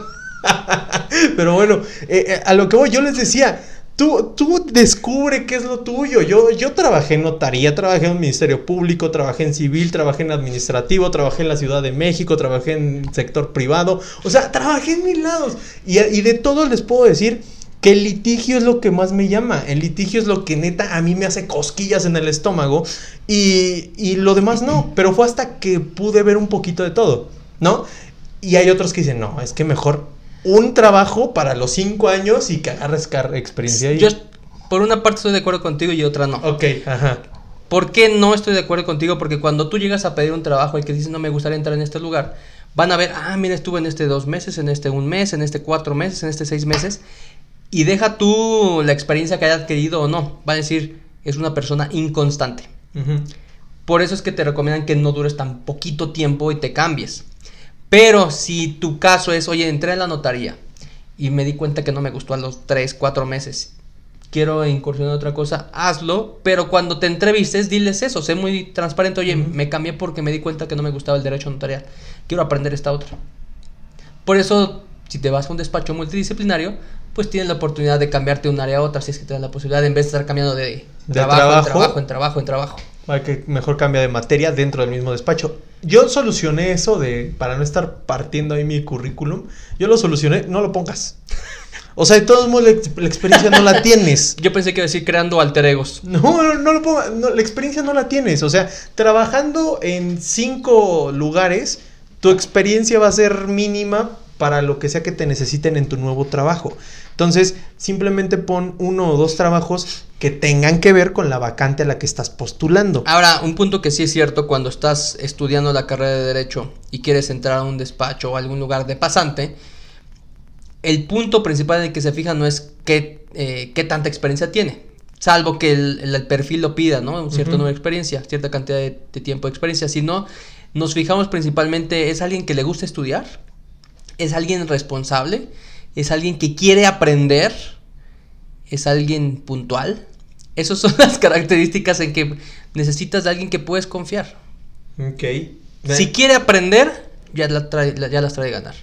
Pero bueno, eh, eh, a lo que voy, yo les decía, tú, tú descubre qué es lo tuyo. Yo, yo trabajé en notaría, trabajé en Ministerio Público, trabajé en civil, trabajé en administrativo, trabajé en la Ciudad de México, trabajé en sector privado. O sea, trabajé en mil lados. Y, y de todos les puedo decir que el litigio es lo que más me llama. El litigio es lo que neta a mí me hace cosquillas en el estómago. Y, y lo demás no. Pero fue hasta que pude ver un poquito de todo, ¿no? Y hay otros que dicen, no, es que mejor un trabajo para los cinco años y que agarres experiencia ahí. Yo, por una parte, estoy de acuerdo contigo y otra no. Ok, ajá. ¿Por qué no estoy de acuerdo contigo? Porque cuando tú llegas a pedir un trabajo y que dices no me gustaría entrar en este lugar, van a ver, ah, mira, estuve en este dos meses, en este un mes, en este cuatro meses, en este seis meses, y deja tú la experiencia que haya adquirido o no. Va a decir, es una persona inconstante. Por eso es que te recomiendan que no dures tan poquito tiempo y te cambies. Pero si tu caso es, oye, entré en la notaría y me di cuenta que no me gustó a los 3, 4 meses, quiero incursionar en otra cosa, hazlo, pero cuando te entrevistes, diles eso, sé muy transparente, oye, me cambié porque me di cuenta que no me gustaba el derecho notarial, quiero aprender esta otra. Por eso, si te vas a un despacho multidisciplinario, pues tienes la oportunidad de cambiarte de un área a otra, si es que te da la posibilidad, en vez de estar cambiando de, De trabajo, trabajo. en trabajo, en trabajo, en trabajo. Para que mejor cambia de materia dentro del mismo despacho. Yo solucioné eso de, para no estar partiendo ahí mi currículum, yo lo solucioné, no lo pongas. O sea, de todos modos la, ex- la experiencia no la tienes. (laughs) Yo pensé que iba a decir creando alter egos. No, no, no lo pongas, no, la experiencia no la tienes. O sea, trabajando en cinco lugares, tu experiencia va a ser mínima para lo que sea que te necesiten en tu nuevo trabajo. Entonces, simplemente pon uno o dos trabajos que tengan que ver con la vacante a la que estás postulando. Ahora, un punto que sí es cierto cuando estás estudiando la carrera de Derecho y quieres entrar a un despacho o algún lugar de pasante, el punto principal en el que se fija no es qué, eh, qué tanta experiencia tiene, salvo que el, el- el perfil lo pida, ¿no? Un cierto número de experiencia, cierta cantidad de, de tiempo de experiencia, sino nos fijamos principalmente, ¿es alguien que le gusta estudiar? ¿Es alguien responsable? ¿Es alguien que quiere aprender? ¿Es alguien puntual? Esas son (laughs) las características en que necesitas de alguien que puedes confiar. Ok. Si quiere aprender, ya, la trae- la- ya las trae ganar.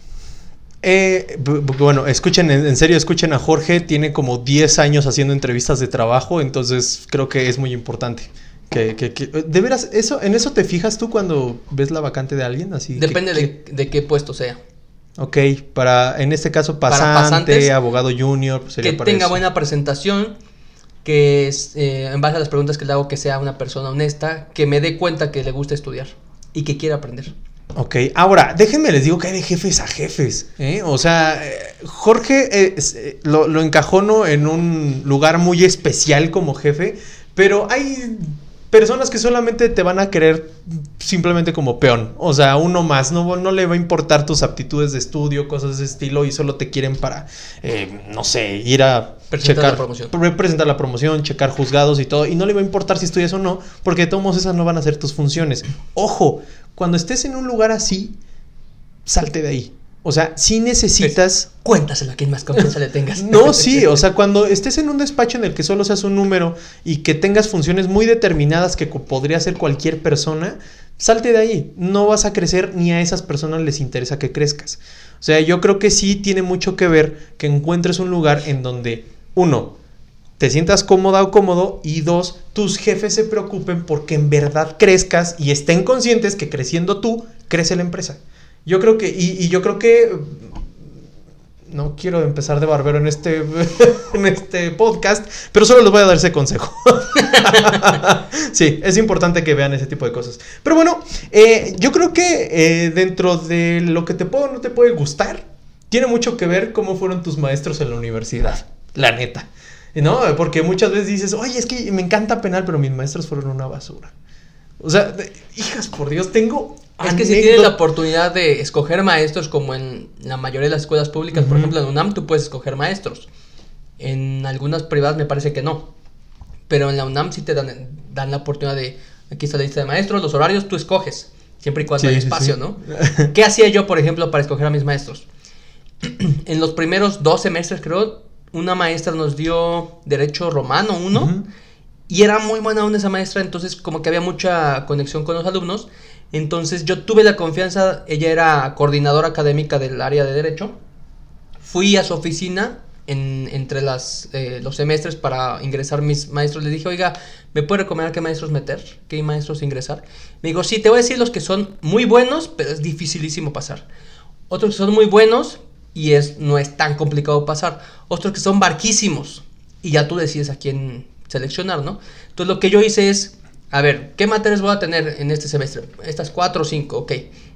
Eh, bu- bu- bueno, escuchen, en, serio, escuchen a Jorge, tiene como 10 años haciendo entrevistas de trabajo, entonces creo que es muy importante. Que, que- que- de veras, eso, ¿en eso te fijas tú cuando ves la vacante de alguien? Así Depende que- de, de qué puesto sea. Ok, para, en este caso, pasante, abogado junior, pues, sería que para tenga eso. buena presentación, que es, eh, en base a las preguntas que le hago, que sea una persona honesta, que me dé cuenta que le gusta estudiar y que quiera aprender. Ok, ahora, déjenme les digo que hay de jefes a jefes. ¿eh? O sea, eh, Jorge eh, lo, lo encajono en un lugar muy especial como jefe, pero hay personas que solamente te van a querer simplemente como peón. O sea, uno más. No, no le va a importar tus aptitudes de estudio, cosas de ese estilo, y solo te quieren para, eh, no sé, ir a Presentar checar, la promoción. pre- presentar la promoción, checar juzgados y todo. Y no le va a importar si estudias o no, porque de todos modos esas no van a ser tus funciones. Ojo, cuando estés en un lugar así, salte de ahí. O sea, si necesitas. Cuéntaselo a quien más confianza le tengas. (laughs) No, (laughs) sí, o sea, cuando estés en un despacho en el que solo seas un número y que tengas funciones muy determinadas que podría hacer cualquier persona, salte de ahí. No vas a crecer ni a esas personas les interesa que crezcas. O sea, yo creo que sí tiene mucho que ver que encuentres un lugar en donde, uno, te sientas cómoda o cómodo y dos, tus jefes se preocupen porque en verdad crezcas y estén conscientes que creciendo tú, crece la empresa. Yo creo que, y, y yo creo que no quiero empezar de barbero en este, (laughs) en este podcast, pero solo les voy a dar ese consejo. (laughs) sí, es importante que vean ese tipo de cosas. Pero bueno, eh, yo creo que eh, dentro de lo que te puede o no te puede gustar, tiene mucho que ver cómo fueron tus maestros en la universidad, la neta. ¿No? Porque muchas veces dices, oye, es que me encanta penal, pero mis maestros fueron una basura. O sea, hijas, por Dios, tengo... Es que si tienes la oportunidad de escoger maestros, como en la mayoría de las escuelas públicas, por Ujú. ejemplo en UNAM, tú puedes escoger maestros. En algunas privadas me parece que no. Pero en la UNAM sí te dan, dan la oportunidad de, aquí está la lista de maestros, los horarios tú escoges, siempre y cuando Sí, hay espacio, sí. ¿no? (laughs) ¿Qué hacía yo, por ejemplo, para escoger a mis maestros? (clears throat) en los primeros dos semestres, creo, una maestra nos dio Derecho Romano 1. Ujú. Y era muy buena onda esa maestra, entonces como que había mucha conexión con los alumnos. Entonces yo tuve la confianza, ella era coordinadora académica del área de derecho. Fui a su oficina en- entre eh, los semestres para ingresar mis maestros. Le dije, oiga, ¿me puede recomendar qué maestros meter? ¿Qué maestros ingresar? Me dijo, sí, te voy a decir los que son muy buenos, pero es dificilísimo pasar. Otros que son muy buenos y es, no es tan complicado pasar. Otros que son barquísimos y ya tú decides a quién seleccionar, ¿no? Entonces lo que yo hice es, a ver, ¿qué materias voy a tener en este semestre? Estas cuatro o cinco, ok.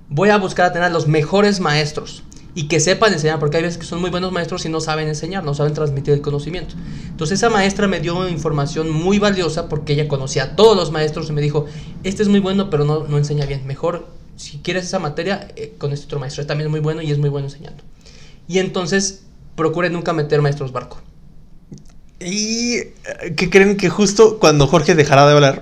Voy a buscar a tener los mejores maestros y que sepan enseñar, porque hay veces que son muy buenos maestros y no saben enseñar, no saben transmitir el conocimiento. Entonces esa maestra me dio información muy valiosa porque ella conocía a todos los maestros y me dijo, este es muy bueno, pero no, no enseña bien. Mejor, si quieres esa materia, eh, con este otro maestro. Él también es muy bueno y es muy bueno enseñando. Y entonces procure nunca meter maestros barco. Y eh, que creen que justo cuando Jorge dejará de hablar,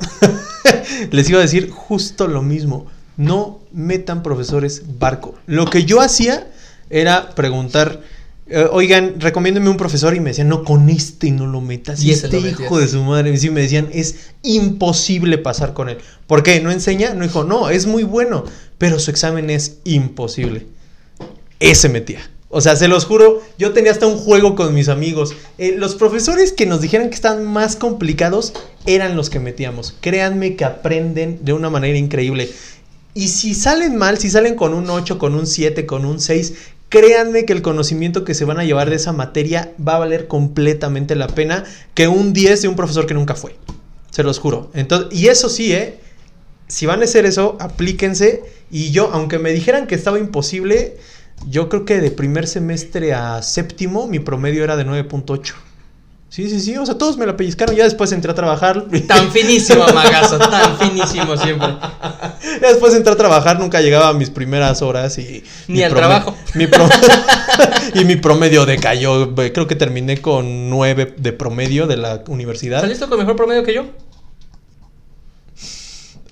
(laughs) les iba a decir justo lo mismo. No metan profesores barco. Lo que yo hacía era preguntar, eh, oigan, recomiéndeme un profesor y me decían, no, con este no lo metas. Y este hijo de su madre. Y sí me decían, es imposible pasar con él. ¿Por qué? ¿No enseña? No dijo, no, es muy bueno, pero su examen es imposible. Ese metía. O sea, se los juro, yo tenía hasta un juego con mis amigos. Eh, los profesores que nos dijeran que están más complicados eran los que metíamos. Créanme que aprenden de una manera increíble. Y si salen mal, si salen con un 8, con un 7, con un 6, créanme que el conocimiento que se van a llevar de esa materia va a valer completamente la pena que un 10 de un profesor que nunca fue. Se los juro. Entonces, y eso sí, ¿eh? Si van a hacer eso, aplíquense. Y yo, aunque me dijeran que estaba imposible, yo creo que de primer semestre a séptimo mi promedio era de 9.8. Sí, sí, sí, o sea, todos me la pellizcaron. Ya después entré a trabajar. Tan (laughs) finísimo, Magazo, tan finísimo siempre. Ya después entré a trabajar, nunca llegaba a mis primeras horas y... Ni al trabajo. mi (laughs) (laughs) y mi promedio decayó. Creo que terminé con 9 de promedio de la universidad. ¿Saliste con mejor promedio que yo?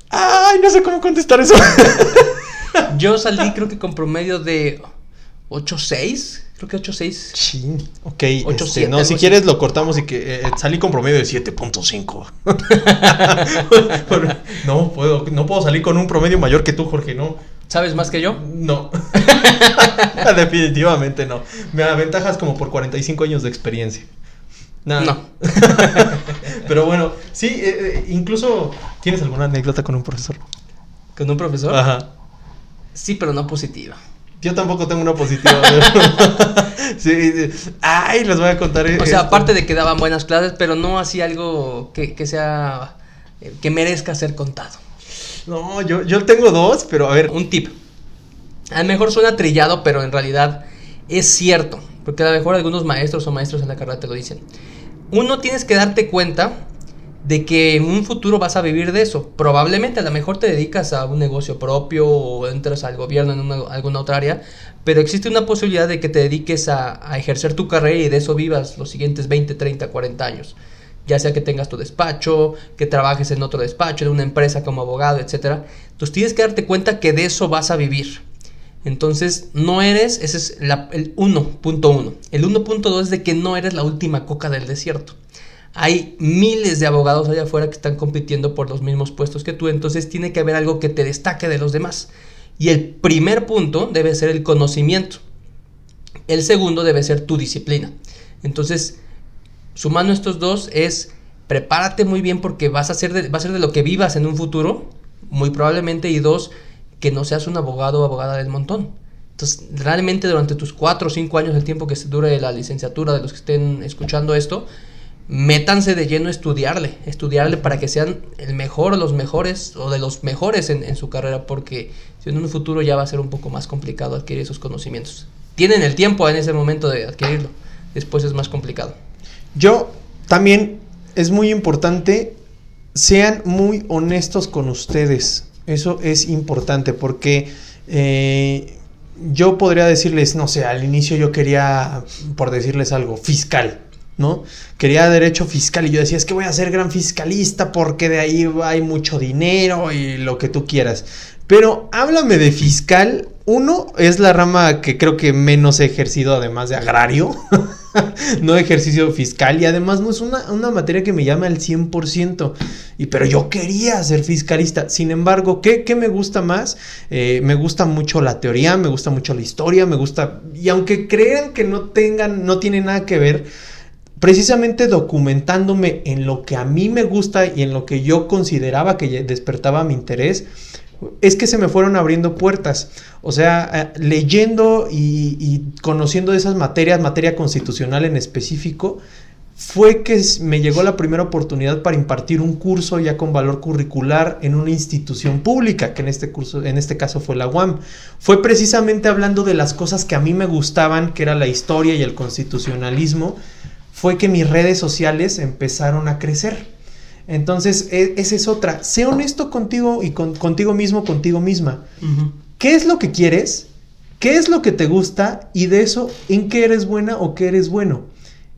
Ay, no sé cómo contestar eso. Yo salí creo que con promedio de 8.6. Creo que 8.6. Chin, ok. Ocho, este, siete, no, si así. quieres lo cortamos y que eh, salí con promedio de 7.5. (laughs) no puedo, no puedo salir con un promedio mayor que tú, Jorge, no. ¿Sabes más que yo? No. (laughs) Definitivamente no. Me aventajas como por 45 años de experiencia. Nada. No. (laughs) Pero bueno, sí, eh, eh, incluso ¿tienes alguna anécdota con un profesor? ¿Con un profesor? Ajá. Sí, pero no positiva. Yo tampoco tengo una positiva. (laughs) sí, sí. Ay, les voy a contar. O sea, aparte de que daban buenas clases, pero no así algo que, que sea. eh, que merezca ser contado. No, yo, yo tengo dos, pero a ver. Un tip. A lo mejor suena trillado, pero en realidad es cierto. Porque a lo mejor algunos maestros o maestros en la carrera te lo dicen. Uno tienes que darte cuenta de que en un futuro vas a vivir de eso. Probablemente a lo mejor te dedicas a un negocio propio o entras al gobierno en alguna otra área, pero existe una posibilidad de que te dediques a, ejercer tu carrera y de eso vivas los siguientes 20, 30, 40 años. Ya sea que tengas tu despacho, que trabajes en otro despacho, en una empresa como abogado, etc. Entonces tienes que darte cuenta que de eso vas a vivir. Entonces, no eres, ese es la, el 1.1. El 1.2 es de que no eres la última coca del desierto. Hay miles de abogados allá afuera que están compitiendo por los mismos puestos que tú, entonces tiene que haber algo que te destaque de los demás. Y el primer punto debe ser el conocimiento. El segundo debe ser tu disciplina. Entonces, sumando estos dos es prepárate muy bien porque vas a ser va a ser de lo que vivas en un futuro, muy probablemente, y dos, que no seas un abogado o abogada del montón. Entonces, realmente durante tus cuatro o cinco años, el tiempo que dure la licenciatura, de los que estén escuchando esto, métanse de lleno a estudiarle, estudiarle para que sean el mejor los mejores o de los mejores en, su carrera, porque si en un futuro ya va a ser un poco más complicado adquirir esos conocimientos. Tienen el tiempo en ese momento de adquirirlo, después es más complicado. Yo también es muy importante, sean muy honestos con ustedes, eso es importante porque... Eh, yo podría decirles, no sé, al inicio yo quería, por decirles algo, fiscal, ¿no? Quería derecho fiscal y yo decía, es que voy a ser gran fiscalista porque de ahí hay mucho dinero y lo que tú quieras. Pero háblame de fiscal. Uno es la rama que creo que menos he ejercido, además de agrario. (laughs) no ejercicio fiscal y además no es una, materia que me llame al 100%. Y, pero yo quería ser fiscalista. Sin embargo, ¿qué, me gusta más? Eh, me gusta mucho la teoría, me gusta mucho la historia, me gusta... Y aunque crean que no tengan, no tiene nada que ver precisamente documentándome en lo que a mí me gusta y en lo que yo consideraba que despertaba mi interés, es que se me fueron abriendo puertas. O sea, eh, leyendo y, conociendo esas materias, materia constitucional en específico, fue que me llegó la primera oportunidad para impartir un curso ya con valor curricular en una institución pública, que en este curso, en este caso fue la UAM. Fue precisamente hablando de las cosas que a mí me gustaban, que era la historia y el constitucionalismo, fue que mis redes sociales empezaron a crecer. Entonces, e, esa es otra. Sé honesto contigo y contigo mismo, contigo misma. ¿Qué es lo que quieres? ¿Qué es lo que te gusta? Y de eso, ¿en qué eres buena o qué eres bueno?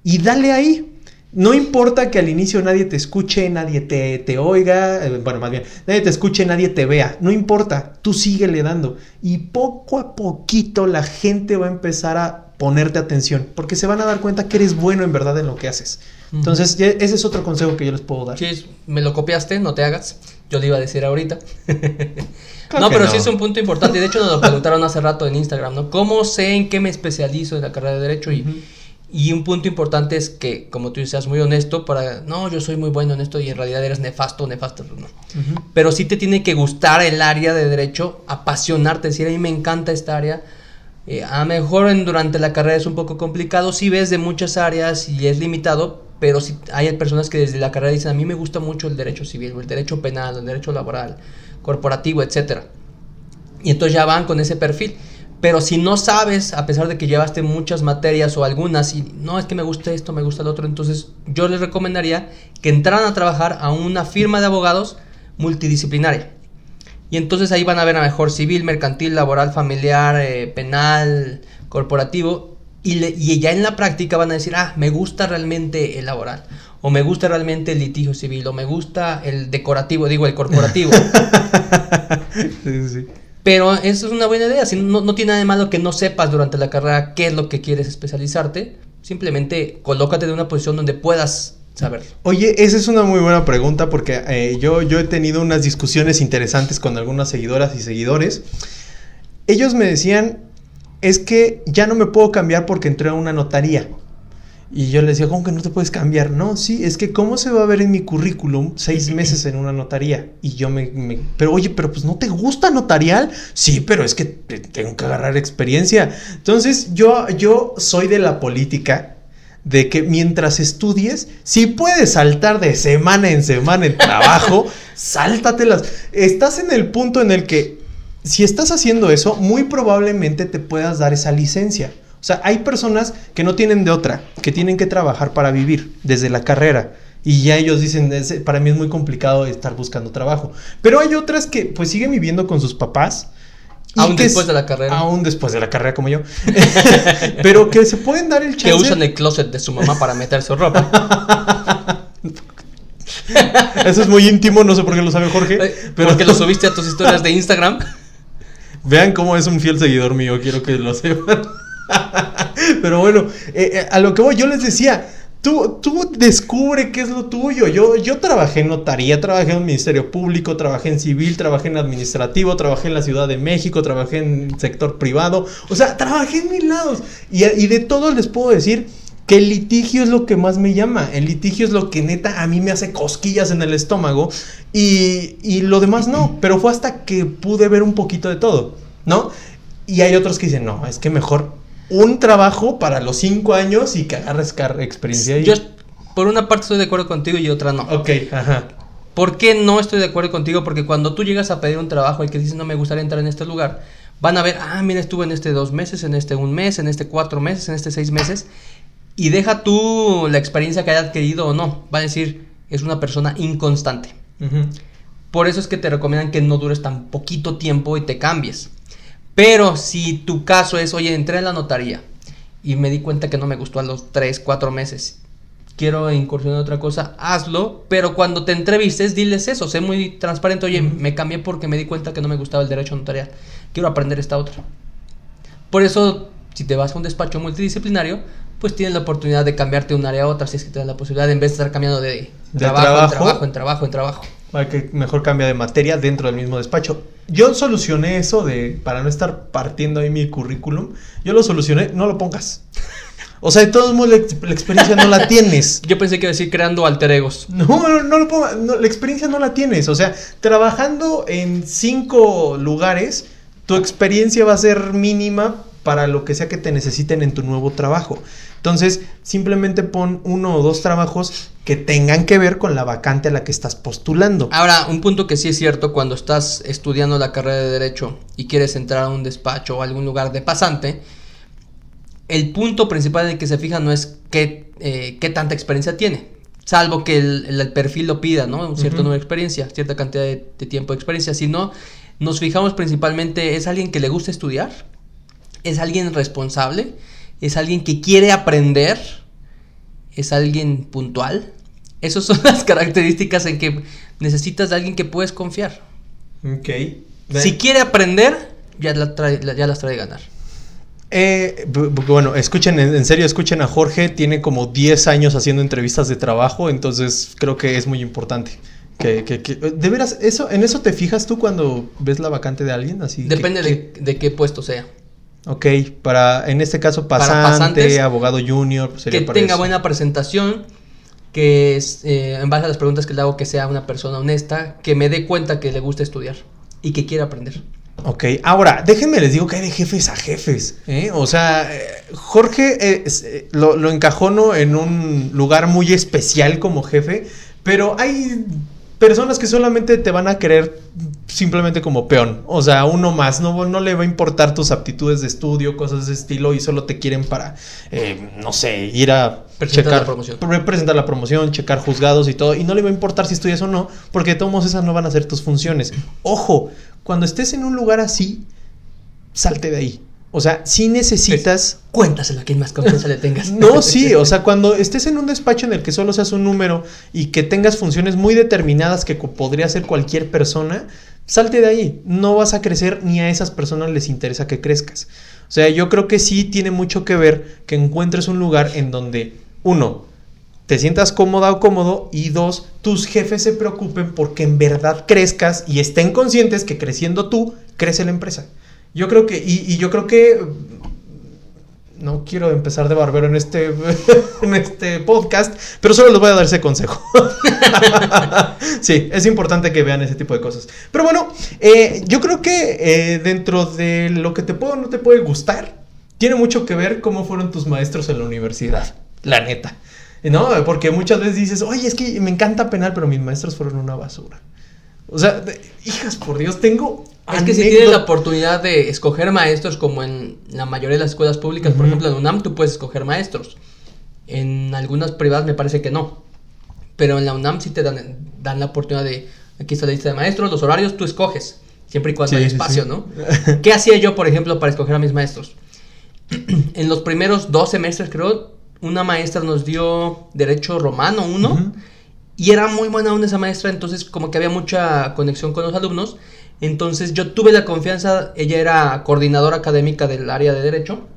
Y dale ahí. No importa que al inicio nadie te escuche, nadie te, te oiga, eh, bueno, más bien, nadie te escuche, nadie te vea, no importa, tú síguele dando. Y poco a poquito la gente va a empezar a ponerte atención, porque se van a dar cuenta que eres bueno en verdad en lo que haces. Entonces, ese es otro consejo que yo les puedo dar. Sí, me lo copiaste, no te hagas. Yo le iba a decir ahorita. (laughs) no, pero sí es un punto importante. De hecho, nos lo preguntaron hace rato en Instagram, ¿no? ¿Cómo sé en qué me especializo en la carrera de Derecho? Y, y un punto importante es que, como tú seas muy honesto para, no, yo soy muy bueno en esto y en realidad eres nefasto, nefasto, no. Pero sí te tiene que gustar el área de Derecho, apasionarte, decir, a mí me encanta esta área eh, a lo mejor en, durante la carrera es un poco complicado, si ves de muchas áreas y es limitado, pero si hay personas que desde la carrera dicen, a mí me gusta mucho el derecho civil, el derecho penal, el derecho laboral, corporativo, etc. Y entonces ya van con ese perfil. Pero si no sabes, a pesar de que llevaste muchas materias o algunas, y no es que me gusta esto, me gusta el otro, entonces yo les recomendaría que entraran a trabajar a una firma de abogados multidisciplinaria. Y entonces ahí van a ver a mejor civil, mercantil, laboral, familiar, eh, penal, corporativo. Y, ya en la práctica van a decir, ah, me gusta realmente el laboral. O me gusta realmente el litigio civil. O me gusta el decorativo, digo, el corporativo. (laughs) Pero eso es una buena idea. Si no, no tiene nada de malo que no sepas durante la carrera qué es lo que quieres especializarte. Simplemente colócate en una posición donde puedas Oye, esa es una muy buena pregunta porque eh, yo, yo he tenido unas discusiones interesantes con algunas seguidoras y seguidores. Ellos me decían, es que ya no me puedo cambiar porque entré a una notaría. Y yo les decía, ¿cómo que no te puedes cambiar? No, sí, es que ¿cómo se va a ver en mi currículum seis (laughs) meses en una notaría? Y yo me, me, Pero oye, pero pues ¿no te gusta notarial? Sí, pero es que tengo que agarrar experiencia. Entonces yo, yo soy de la política de que mientras estudies, si puedes saltar de semana en semana en trabajo, (laughs) sáltatelas. Estás en el punto en el que si estás haciendo eso, muy probablemente te puedas dar esa licencia. O sea, hay personas que no tienen de otra, que tienen que trabajar para vivir desde la carrera. Y ya ellos dicen, "Es- para mí es muy complicado estar buscando trabajo. Pero hay otras que pues siguen viviendo con sus papás. Aún después de la carrera. Aún después de la carrera como yo. (laughs) Pero que se pueden dar el chance. Que usan el closet de su mamá para meter su ropa. (laughs) Eso es muy íntimo, no sé por qué lo sabe Jorge. Eh, Pero Porque lo (laughs) subiste a tus historias de Instagram. Vean cómo es un fiel seguidor mío, quiero que lo sepan. (laughs) Pero bueno, eh, eh, a lo que voy, yo les decía, tú, tú descubre qué es lo tuyo. Yo, yo trabajé en notaría, trabajé en el Ministerio Público, trabajé en civil, trabajé en administrativo, trabajé en la Ciudad de México, trabajé en sector privado. O sea, trabajé en mil lados. Y, y de todo les puedo decir que el litigio es lo que más me llama. El litigio es lo que neta a mí me hace cosquillas en el estómago. Y, y lo demás no. (clears throat) Pero fue hasta que pude ver un poquito de todo, ¿no? Y hay otros que dicen, no, es que mejor un trabajo para los cinco años y que agarres experiencia ahí. Yo, por una parte, estoy de acuerdo contigo y otra no. Ok, ajá. ¿Por qué no estoy de acuerdo contigo? Porque cuando tú llegas a pedir un trabajo y que dices no me gustaría entrar en este lugar, van a ver, ah, mira, estuve en este dos meses, en este un mes, en este cuatro meses, en este seis meses, y deja tú la experiencia que haya adquirido o no. Va a decir, es una persona inconstante. Por eso es que te recomiendan que no dures tan poquito tiempo y te cambies. Pero si tu caso es, oye, entré en la notaría y me di cuenta que no me gustó a los 3, 4 meses, quiero incursionar en otra cosa, hazlo, pero cuando te entrevistes, diles eso, sé muy transparente, oye, me cambié porque me di cuenta que no me gustaba el derecho notarial, quiero aprender esta otra. Por eso, si te vas a un despacho multidisciplinario, pues tienes la oportunidad de cambiarte de un área a otra, si es que te la posibilidad, en vez de estar cambiando de, De trabajo, trabajo. en trabajo, en trabajo, en trabajo. Para que mejor cambia de materia dentro del mismo despacho. Yo solucioné eso de, para no estar partiendo ahí mi currículum, yo lo solucioné, no lo pongas. O sea, de todos modos la, ex- la experiencia no la (laughs) tienes. Yo pensé que iba a decir creando alter egos. No, no, no lo pongas, no, la experiencia no la tienes. O sea, trabajando en cinco lugares, tu experiencia va a ser mínima para lo que sea que te necesiten en tu nuevo trabajo. Entonces, simplemente pon uno o dos trabajos que tengan que ver con la vacante a la que estás postulando. Ahora, un punto que sí es cierto, cuando estás estudiando la carrera de Derecho y quieres entrar a un despacho o algún lugar de pasante, el punto principal en el que se fija no es qué, eh, qué tanta experiencia tiene, salvo que el, el- el perfil lo pida, ¿no? Un cierto número de experiencia, cierta cantidad de, de tiempo de experiencia, sino nos fijamos principalmente, ¿es alguien que le gusta estudiar? ¿Es alguien responsable? ¿Es alguien que quiere aprender? ¿Es alguien puntual? Esas son (laughs) las características en que necesitas de alguien que puedes confiar. Ok. Si quiere aprender, ya, la trae- ya las trae ganar. Eh, bu- bu- bueno, escuchen, en serio, escuchen a Jorge, tiene como 10 años haciendo entrevistas de trabajo, entonces creo que es muy importante. Que, que- que- de veras, eso, ¿en eso te fijas tú cuando ves la vacante de alguien? Así Depende que- de, de qué puesto sea. Ok, para, en este caso, pasante, abogado junior, pues, sería que para tenga eso. buena presentación, que es, eh, en base a las preguntas que le hago, que sea una persona honesta, que me dé cuenta que le gusta estudiar y que quiera aprender. Ok, ahora, déjenme les digo que hay de jefes a jefes. ¿eh? O sea, eh, Jorge es, lo, lo encajono en un lugar muy especial como jefe, pero hay personas que solamente te van a querer simplemente como peón. O sea, uno más, no, no le va a importar tus aptitudes de estudio, cosas de ese estilo, y solo te quieren para, eh, no sé, ir a Presentar checar la promoción. pre- presentar la promoción, checar juzgados y todo, y no le va a importar si estudias o no, porque de todos modos esas no van a ser tus funciones. Ojo, cuando estés en un lugar así, salte de ahí. O sea, si necesitas... Cuéntaselo a quien más confianza le tengas. (laughs) No, sí, (laughs) o sea, cuando estés en un despacho en el que solo seas un número y que tengas funciones muy determinadas que podría hacer cualquier persona, salte de ahí. No vas a crecer ni a esas personas les interesa que crezcas. O sea, yo creo que sí tiene mucho que ver que encuentres un lugar en donde, uno, te sientas cómoda o cómodo y dos, tus jefes se preocupen porque en verdad crezcas y estén conscientes que creciendo tú, crece la empresa. Yo creo que, y, y yo creo que no quiero empezar de barbero en este, (laughs) en este podcast, pero solo les voy a dar ese consejo. (laughs) sí, es importante que vean ese tipo de cosas. Pero bueno, eh, yo creo que eh, dentro de lo que te puede o no te puede gustar, tiene mucho que ver cómo fueron tus maestros en la universidad, la neta. ¿No? Porque muchas veces dices, oye, es que me encanta penal, pero mis maestros fueron una basura. O sea, hijas por Dios, tengo. Es que si tienes la oportunidad de escoger maestros, como en la mayoría de las escuelas públicas, por Ujú. ejemplo en UNAM, tú puedes escoger maestros. En algunas privadas me parece que no. Pero en la UNAM sí te dan, dan la oportunidad de, aquí está la lista de maestros, los horarios tú escoges, siempre y cuando Sí, hay espacio, sí. ¿no? (laughs) ¿Qué hacía yo, por ejemplo, para escoger a mis maestros? (clears throat) en los primeros dos semestres, creo, una maestra nos dio Derecho Romano 1 Ujú. y era muy buena onda esa maestra, entonces como que había mucha conexión con los alumnos. Entonces yo tuve la confianza, ella era coordinadora académica del área de Derecho.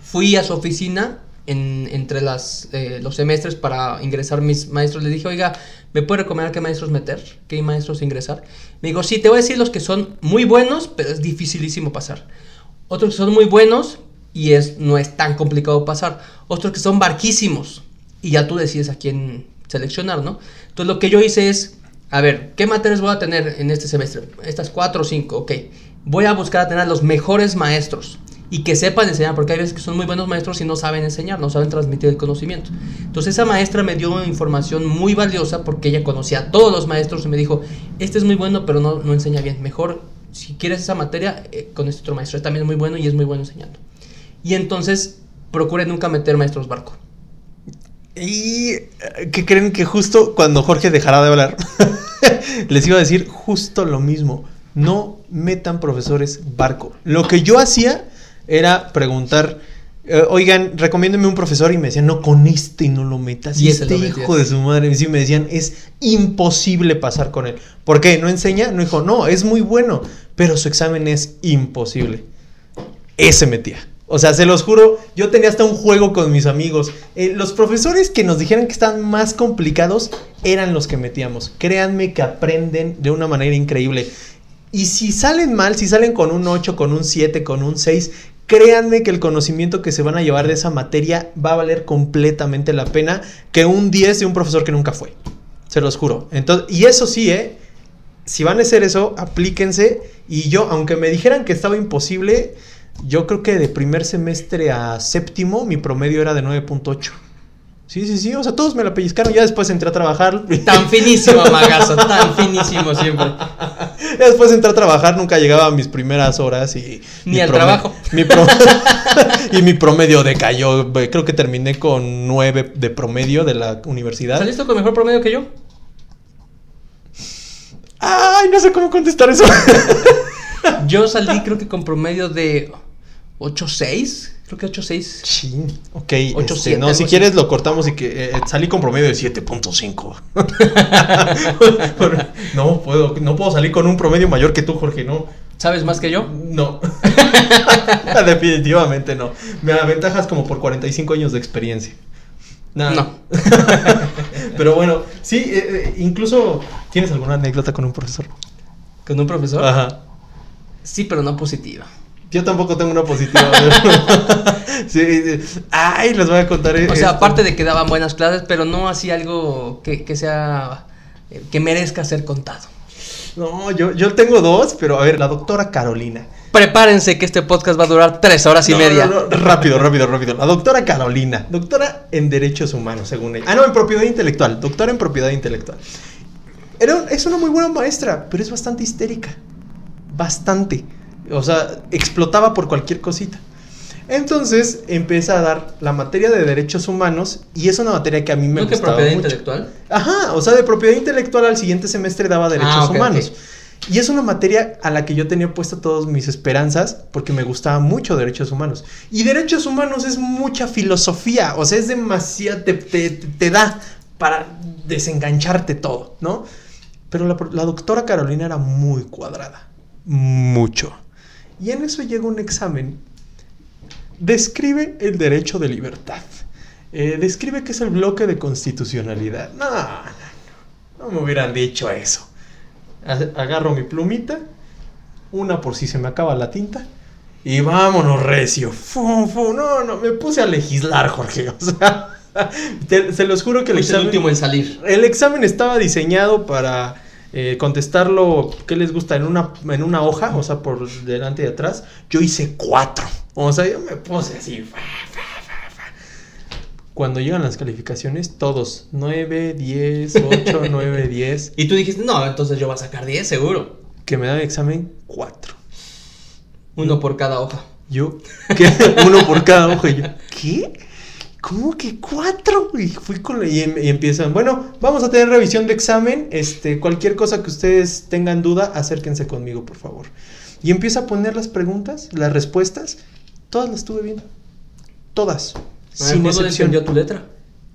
Fui a su oficina en- entre eh, los semestres para ingresar mis maestros. Le dije, oiga, ¿me puede recomendar qué maestros meter? ¿Qué maestros ingresar? Me dijo, sí, te voy a decir los que son muy buenos, pero es dificilísimo pasar. Otros que son muy buenos y es, no es tan complicado pasar. Otros que son barquísimos y ya tú decides a quién seleccionar, ¿no? Entonces lo que yo hice es, a ver, ¿qué materias voy a tener en este semestre? Estas cuatro o cinco, ok. Voy a buscar a tener los mejores maestros y que sepan enseñar, porque hay veces que son muy buenos maestros y no saben enseñar, no saben transmitir el conocimiento. Entonces esa maestra me dio información muy valiosa porque ella conocía a todos los maestros y me dijo, este es muy bueno, pero no, no enseña bien. Mejor, si quieres esa materia, eh, con este otro maestro. Este también es muy bueno y es muy bueno enseñando. Y entonces procure nunca meter maestros barco. Y eh, que creen que justo cuando Jorge dejará de hablar, (laughs) les iba a decir justo lo mismo. No metan profesores barco. Lo que yo hacía era preguntar, eh, oigan, recomiéndeme un profesor y me decían, no, con este no lo metas. Y este hijo de su madre, sí, me decían, es imposible pasar con él. ¿Por qué? ¿No enseña? No dijo, no, es muy bueno, pero su examen es imposible ese metía. O sea, se los juro, yo tenía hasta un juego con mis amigos. Eh, los profesores que nos dijeran que estaban más complicados eran los que metíamos. Créanme que aprenden de una manera increíble. Y si salen mal, si salen con un 8, con un 7, con un 6, créanme que el conocimiento que se van a llevar de esa materia va a valer completamente la pena que un 10 de un profesor que nunca fue. Se los juro. Entonces, y eso sí, ¿eh? si van a hacer eso, aplíquense. Y yo, aunque me dijeran que estaba imposible, yo creo que de primer semestre a séptimo mi promedio era de 9.8. Sí, sí, sí, o sea, todos me la pellizcaron. Ya después entré a trabajar. (laughs) Tan finísimo, Magazo, tan finísimo siempre. Ya después entré a trabajar, nunca llegaba a mis primeras horas y... Ni al trabajo. mi (laughs) (laughs) y mi promedio decayó. Creo que terminé con 9 de promedio de la universidad. ¿Saliste con mejor promedio que yo? Ay, no sé cómo contestar eso. Yo salí creo que con promedio de 8.6. Creo que 8.6. Sí, ok. Ocho, este, siete, no, si así. quieres lo cortamos y que eh, salí con promedio de 7.5. (laughs) no puedo, no puedo salir con un promedio mayor que tú, Jorge, no. ¿Sabes más que yo? No. (laughs) Definitivamente no. Me aventajas como por 45 años de experiencia. Nah. No. (laughs) Pero bueno, sí, eh, eh, incluso ¿tienes alguna anécdota con un profesor? ¿Con un profesor? Ajá. Sí, pero no positiva. Yo tampoco tengo una positiva. (laughs) sí, sí. Ay, les voy a contar. O sea, aparte de que daban buenas clases, pero no así algo que, que sea. eh, que merezca ser contado. No, yo, yo tengo dos, pero a ver, la doctora Carolina. Prepárense que este podcast va a durar tres horas y No, media. no, no, rápido, rápido, rápido. La doctora Carolina, doctora en derechos humanos, según ella. Ah, no, en propiedad intelectual. Doctora en propiedad intelectual. Era, es una muy buena maestra, pero es bastante histérica. Bastante. O sea, explotaba por cualquier cosita. Entonces empieza a dar la materia de derechos humanos y es una materia que a mí me ¿No que gustaba propiedad mucho. intelectual? Ajá, o sea, de propiedad intelectual al siguiente semestre daba derechos Ah, ok, humanos. Y es una materia a la que yo tenía puesta todas mis esperanzas porque me gustaba mucho derechos humanos. Y derechos humanos es mucha filosofía, o sea, es demasiado, te, te- te da para desengancharte todo, ¿no? Pero la, la doctora Carolina era muy cuadrada, mucho. Y en eso llega un examen. Describe el derecho de libertad. Eh, describe qué es el bloque de constitucionalidad. No, no, no, me hubieran dicho eso. Agarro mi plumita, una por si se me acaba la tinta, y vámonos, recio. Fu, fu, no, no, me puse a legislar, Jorge. O sea, (laughs) te- se los juro que el el último en salir. el examen estaba diseñado para eh, contestarlo, ¿qué les gusta? En una, en una hoja, o sea, por delante y atrás. Yo hice cuatro. O sea, yo me puse así. fa, fa, fa, fa. Cuando llegan las calificaciones, todos 9, 10, 8, 9, 10. Y tú dijiste, no, entonces yo voy a sacar 10, seguro. Que me dan el examen, 4. Uno por cada hoja. Yo, ¿qué? (laughs) Uno por cada ojo. Y yo, ¿qué? ¿Cómo que cuatro? Y fui con y, em- y empiezan, bueno, vamos a tener revisión de examen. Este, cualquier cosa que ustedes tengan duda, acérquense conmigo, por favor. Y empieza a poner las preguntas, las respuestas. Todas las tuve bien. Todas. Sin ¿Cómo excepción. entendió tu letra?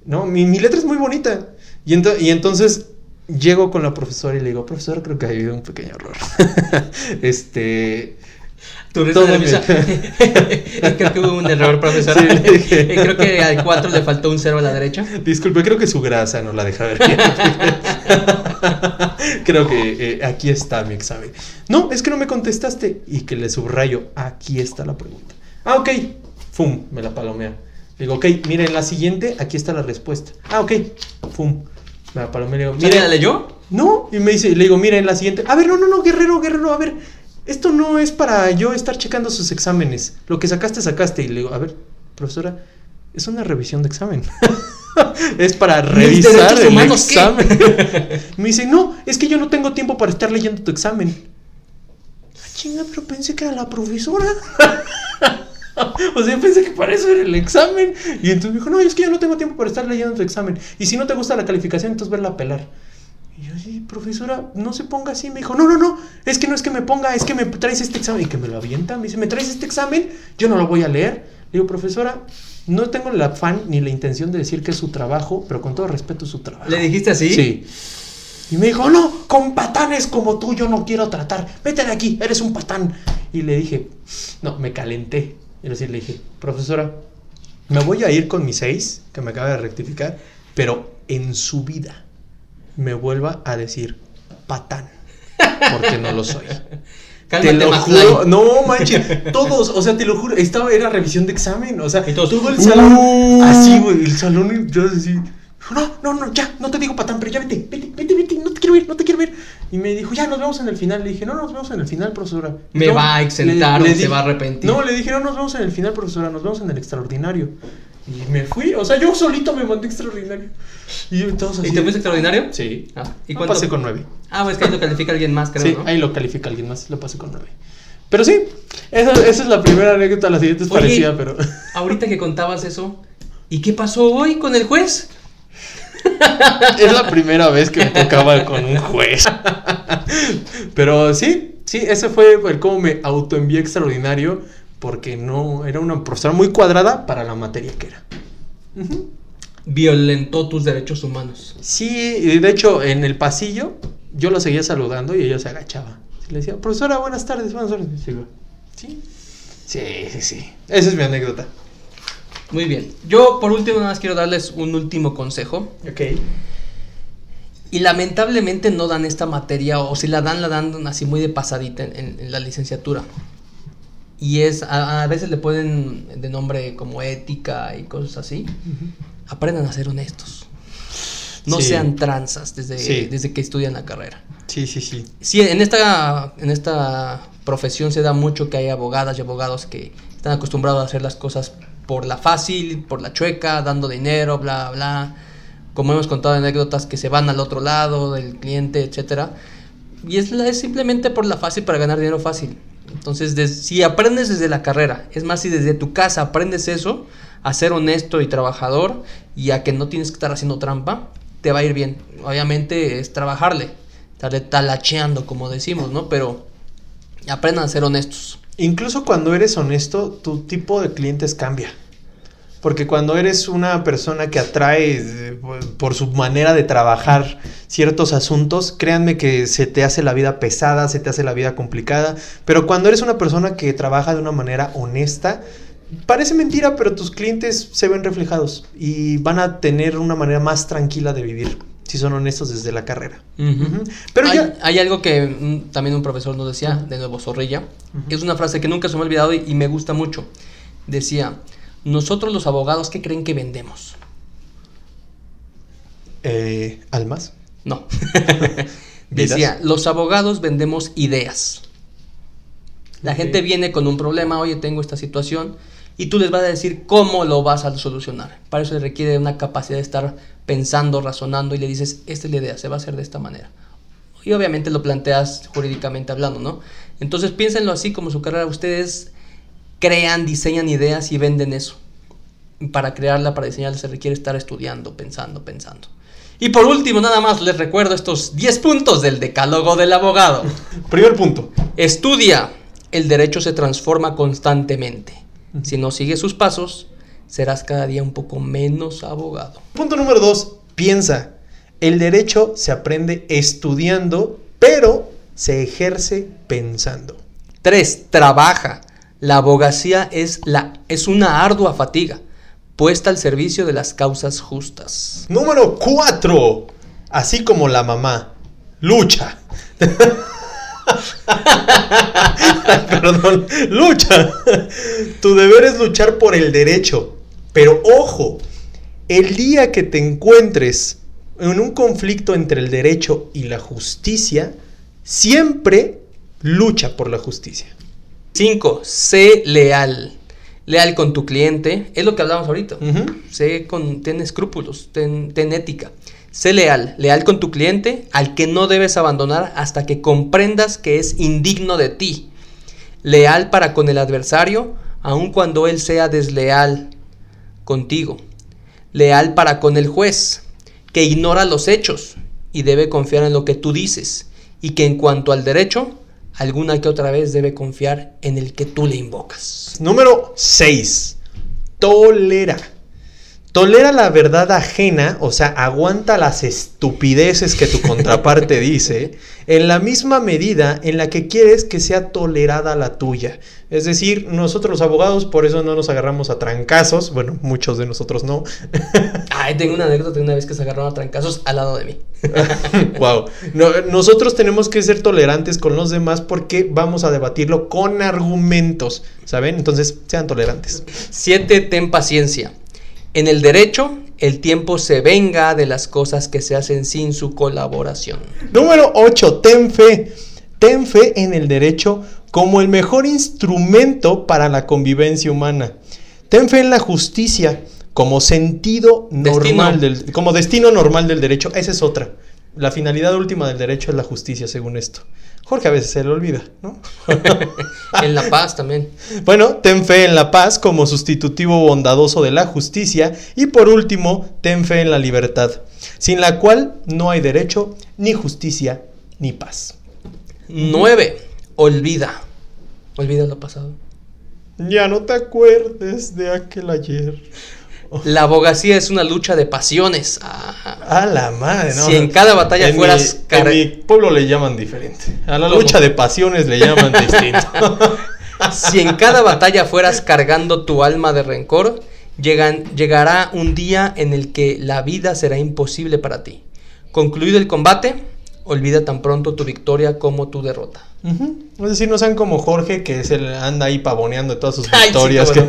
No, mi, mi letra es muy bonita. Y, ento- y entonces llego con la profesora y le digo, profesora, creo que ha habido un pequeño error. (laughs) este. Tu risa Todo nerviosa. bien. (laughs) creo que hubo un error, profesora. Sí, (laughs) creo que al 4 le faltó un 0 a la derecha. Disculpe, creo que su grasa no la deja ver bien. (laughs) creo que eh, aquí está mi examen. No, es que no me contestaste. Y que le subrayo, aquí está la pregunta. Ah, ok. Fum, me la palomea. Le digo, ok, mire, en la siguiente, aquí está la respuesta. Ah, ok. Fum, me la palomea. Le digo, ¿Mire mire, la leyó? No, y me dice, le digo, mira, en la siguiente. A ver, no, no, no, guerrero, guerrero, a ver. Esto no es para yo estar checando sus exámenes. Lo que sacaste, sacaste. Y le digo, a ver, profesora, es una revisión de examen. (laughs) es para ¿Mis revisar el humanos examen. (laughs) me dice, no, es que yo no tengo tiempo para estar leyendo tu examen. Ah, chinga, pero pensé que era la profesora. (laughs) O sea, yo pensé que para eso era el examen. Y entonces me dijo, no, es que yo no tengo tiempo para estar leyendo tu examen. Y si no te gusta la calificación, entonces verla a pelar. Y yo, sí, profesora, no se ponga así. Me dijo, no, no, no, es que no es que me ponga, es que me traes este examen. Y que me lo avienta. Me dice, ¿me traes este examen? Yo no lo voy a leer. Le digo, profesora, no tengo el afán ni la intención de decir que es su trabajo, pero con todo respeto es su trabajo. ¿Le dijiste así? Sí. Y me dijo, no, con patanes como tú yo no quiero tratar. Vete de aquí, eres un patán. Y le dije, no, me calenté. Y así le dije, profesora, me voy a ir con mi seis, que me acaba de rectificar, pero en su vida me vuelva a decir patán, (laughs) porque no lo soy. Cálmate, te lo juro, no manches, todos, o sea, te lo juro, estaba, era revisión de examen, o sea, Y todos, todo el "Uh". salón, así, güey, el salón, yo así, no, no, no, ya, no te digo patán, pero ya vete, vete, vete, vete, no te quiero ver, no te quiero ver. Y me dijo, ya, nos vemos en el final. Le dije, no, nos vemos en el final, profesora. Me No, va a exentar o se va a arrepentir. No, le dije, no, nos vemos en el final, profesora, nos vemos en el extraordinario. Y me fui, o sea, yo solito me mandé extraordinario. Y así. ¿Y te fuiste extraordinario? Sí. Ah, ¿y cuánto? pasé con nueve. Ah, pues que ahí lo califica alguien más, creo, sí, ¿no? ahí lo califica alguien más, lo pasé con nueve. Pero sí, esa, esa es la primera anécdota, la siguiente es Oye. parecida, pero... (laughs) Ahorita que contabas eso, ¿y qué pasó hoy con el juez? es la primera vez que me tocaba con un juez. (laughs) Pero sí, sí, ese fue el cómo me autoenvié extraordinario, porque no, era una profesora muy cuadrada para la materia que era. Violentó tus derechos humanos. Sí, de hecho, en el pasillo, yo lo seguía saludando y ella se agachaba. Le decía, profesora, buenas tardes, buenas tardes. Sí, sí, sí, sí. Esa es mi anécdota. Muy bien. Yo, por último, nada más quiero darles un último consejo. Ok. Y lamentablemente no dan esta materia, o si la dan, la dan así muy de pasadita en, en- en la licenciatura. Y es, a, a veces le ponen de nombre como ética y cosas así. Aprendan a ser honestos. No Sí. sean tranzas desde, Sí. desde que estudian la carrera. Sí, sí, sí. Sí, en esta, en esta profesión se da mucho que hay abogadas y abogados que están acostumbrados a hacer las cosas por la fácil, por la chueca, dando dinero, bla, bla. Como hemos contado anécdotas que se van al otro lado del cliente, etcétera. Y es, es simplemente por la fácil para ganar dinero fácil. Entonces, si aprendes desde la carrera, es más, si desde tu casa aprendes eso, a ser honesto y trabajador y a que no tienes que estar haciendo trampa, te va a ir bien. Obviamente es trabajarle, estarle talacheando, como decimos, ¿no? Pero aprendan a ser honestos. Incluso cuando eres honesto, tu tipo de clientes cambia. Porque cuando eres una persona que atrae eh, por su manera de trabajar ciertos asuntos, créanme que se te hace la vida pesada, se te hace la vida complicada. Pero cuando eres una persona que trabaja de una manera honesta, parece mentira, pero tus clientes se ven reflejados y van a tener una manera más tranquila de vivir si son honestos desde la carrera. Pero hay, ya... hay algo que mm, también un profesor nos decía, de nuevo Zorrilla, es una frase que nunca se me ha olvidado y, y me gusta mucho. Decía, nosotros los abogados, ¿qué creen que vendemos? Eh, ¿Almas? No. (laughs) Decía, los abogados vendemos ideas. La gente viene con un problema, oye, tengo esta situación, y tú les vas a decir cómo lo vas a solucionar. Para eso se requiere una capacidad de estar pensando, razonando, y le dices, esta es la idea, se va a hacer de esta manera. Y obviamente lo planteas jurídicamente hablando, ¿no? Entonces piénsenlo así como su carrera, ustedes crean, diseñan ideas y venden eso. para crearla, para diseñarla, se requiere estar estudiando, pensando, pensando. Y por último, nada más les recuerdo estos 10 puntos del decálogo del abogado. (laughs) Primer punto. Estudia. El derecho se transforma constantemente. Si no sigues sus pasos, serás cada día un poco menos abogado. Punto número dos. Piensa. El derecho se aprende estudiando, pero se ejerce pensando. 3. Trabaja. La abogacía es, la, es una ardua fatiga, puesta al servicio de las causas justas. Número 4. Así como la mamá. Lucha. (laughs) Perdón, lucha. Tu deber es luchar por el derecho. Pero ojo, el día que te encuentres en un conflicto entre el derecho y la justicia, siempre lucha por la justicia. 5. Sé leal. Leal con tu cliente. Es lo que hablamos ahorita. Sé con, ten escrúpulos, ten, ten ética. Sé leal. Leal con tu cliente, al que no debes abandonar hasta que comprendas que es indigno de ti. Leal para con el adversario, aun cuando él sea desleal contigo. Leal para con el juez, que ignora los hechos y debe confiar en lo que tú dices. Y que en cuanto al derecho, alguna que otra vez debe confiar en el que tú le invocas. Número 6. Tolera. Tolera la verdad ajena, o sea, aguanta las estupideces que tu contraparte (laughs) dice, en la misma medida en la que quieres que sea tolerada la tuya. Es decir, nosotros los abogados por eso no nos agarramos a trancazos, bueno, muchos de nosotros no. (laughs) Ay, tengo una anécdota de una vez que se agarraron a trancazos al lado de mí. (laughs) wow. No, nosotros tenemos que ser tolerantes con los demás porque vamos a debatirlo con argumentos, ¿saben? Entonces, sean tolerantes. 7. Ten paciencia. En el derecho, el tiempo se venga de las cosas que se hacen sin su colaboración. Número 8. Ten fe. Ten fe en el derecho como el mejor instrumento para la convivencia humana. Ten fe en la justicia como sentido normal del como destino normal del derecho. Esa es otra. La finalidad última del derecho es la justicia, según esto. Jorge a veces se le olvida, ¿no? (laughs) en la paz también. Bueno, ten fe en la paz como sustitutivo bondadoso de la justicia. Y por último, ten fe en la libertad, sin la cual no hay derecho, ni justicia, ni paz. 9. Olvida. Olvida lo pasado. Ya no te acuerdes de aquel ayer. La abogacía es una lucha de pasiones. Ajá. A la madre, ¿no? Si en cada batalla En fueras mi, en mi pueblo le llaman diferente. A la lucha de pasiones le llaman (laughs) distinto. Si en cada batalla fueras cargando tu alma de rencor, llegan- llegará un día en el que la vida será imposible para ti. Concluido el combate, olvida tan pronto tu victoria como tu derrota. Es decir, no sean como Jorge que se le anda ahí pavoneando de todas sus (laughs) Ay, sí, cómo que-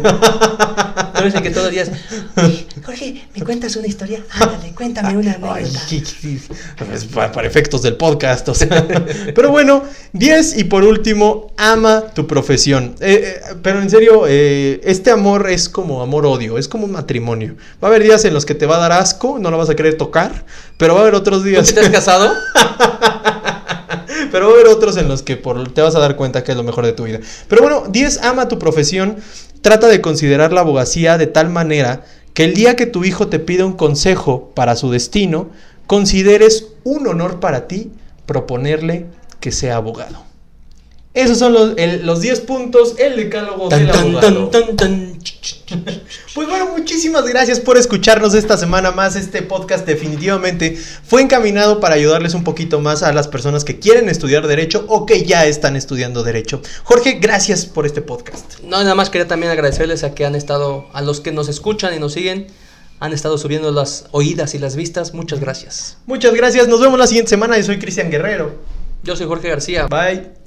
Tú eres el que todos los días. Jorge, ¿me cuentas una historia? Ándale, cuéntame una (laughs) anécdota. pues, para, para efectos del podcast, o sea. (laughs) Pero bueno, 10 y por último, ama tu profesión. Eh, eh, pero en serio, eh, este amor es como amor-odio, es como un matrimonio. Va a haber días en los que te va a dar asco, no lo vas a querer tocar, pero va a haber otros ¿Tú días. te has casado? Pero va a haber otros en los que por- te vas a dar cuenta que es lo mejor de tu vida. Pero bueno, 10 ama tu profesión. Trata de considerar la abogacía de tal manera que el día que tu hijo te pida un consejo para su destino, consideres un honor para ti proponerle que sea abogado. Esos son los, el- los 10 puntos, el decálogo Tan, del tan, abogado. tan, tan, tan. Pues bueno, muchísimas gracias por escucharnos esta semana más. Este podcast definitivamente fue encaminado para ayudarles un poquito más a las personas que quieren estudiar derecho o que ya están estudiando derecho. Jorge, gracias por este podcast. No, nada más quería también agradecerles a que han estado, a los que nos escuchan y nos siguen, han estado subiendo las oídas y las vistas. Muchas gracias. Muchas gracias, nos vemos la siguiente semana. Yo soy Cristian Guerrero. Yo soy Jorge García. Bye.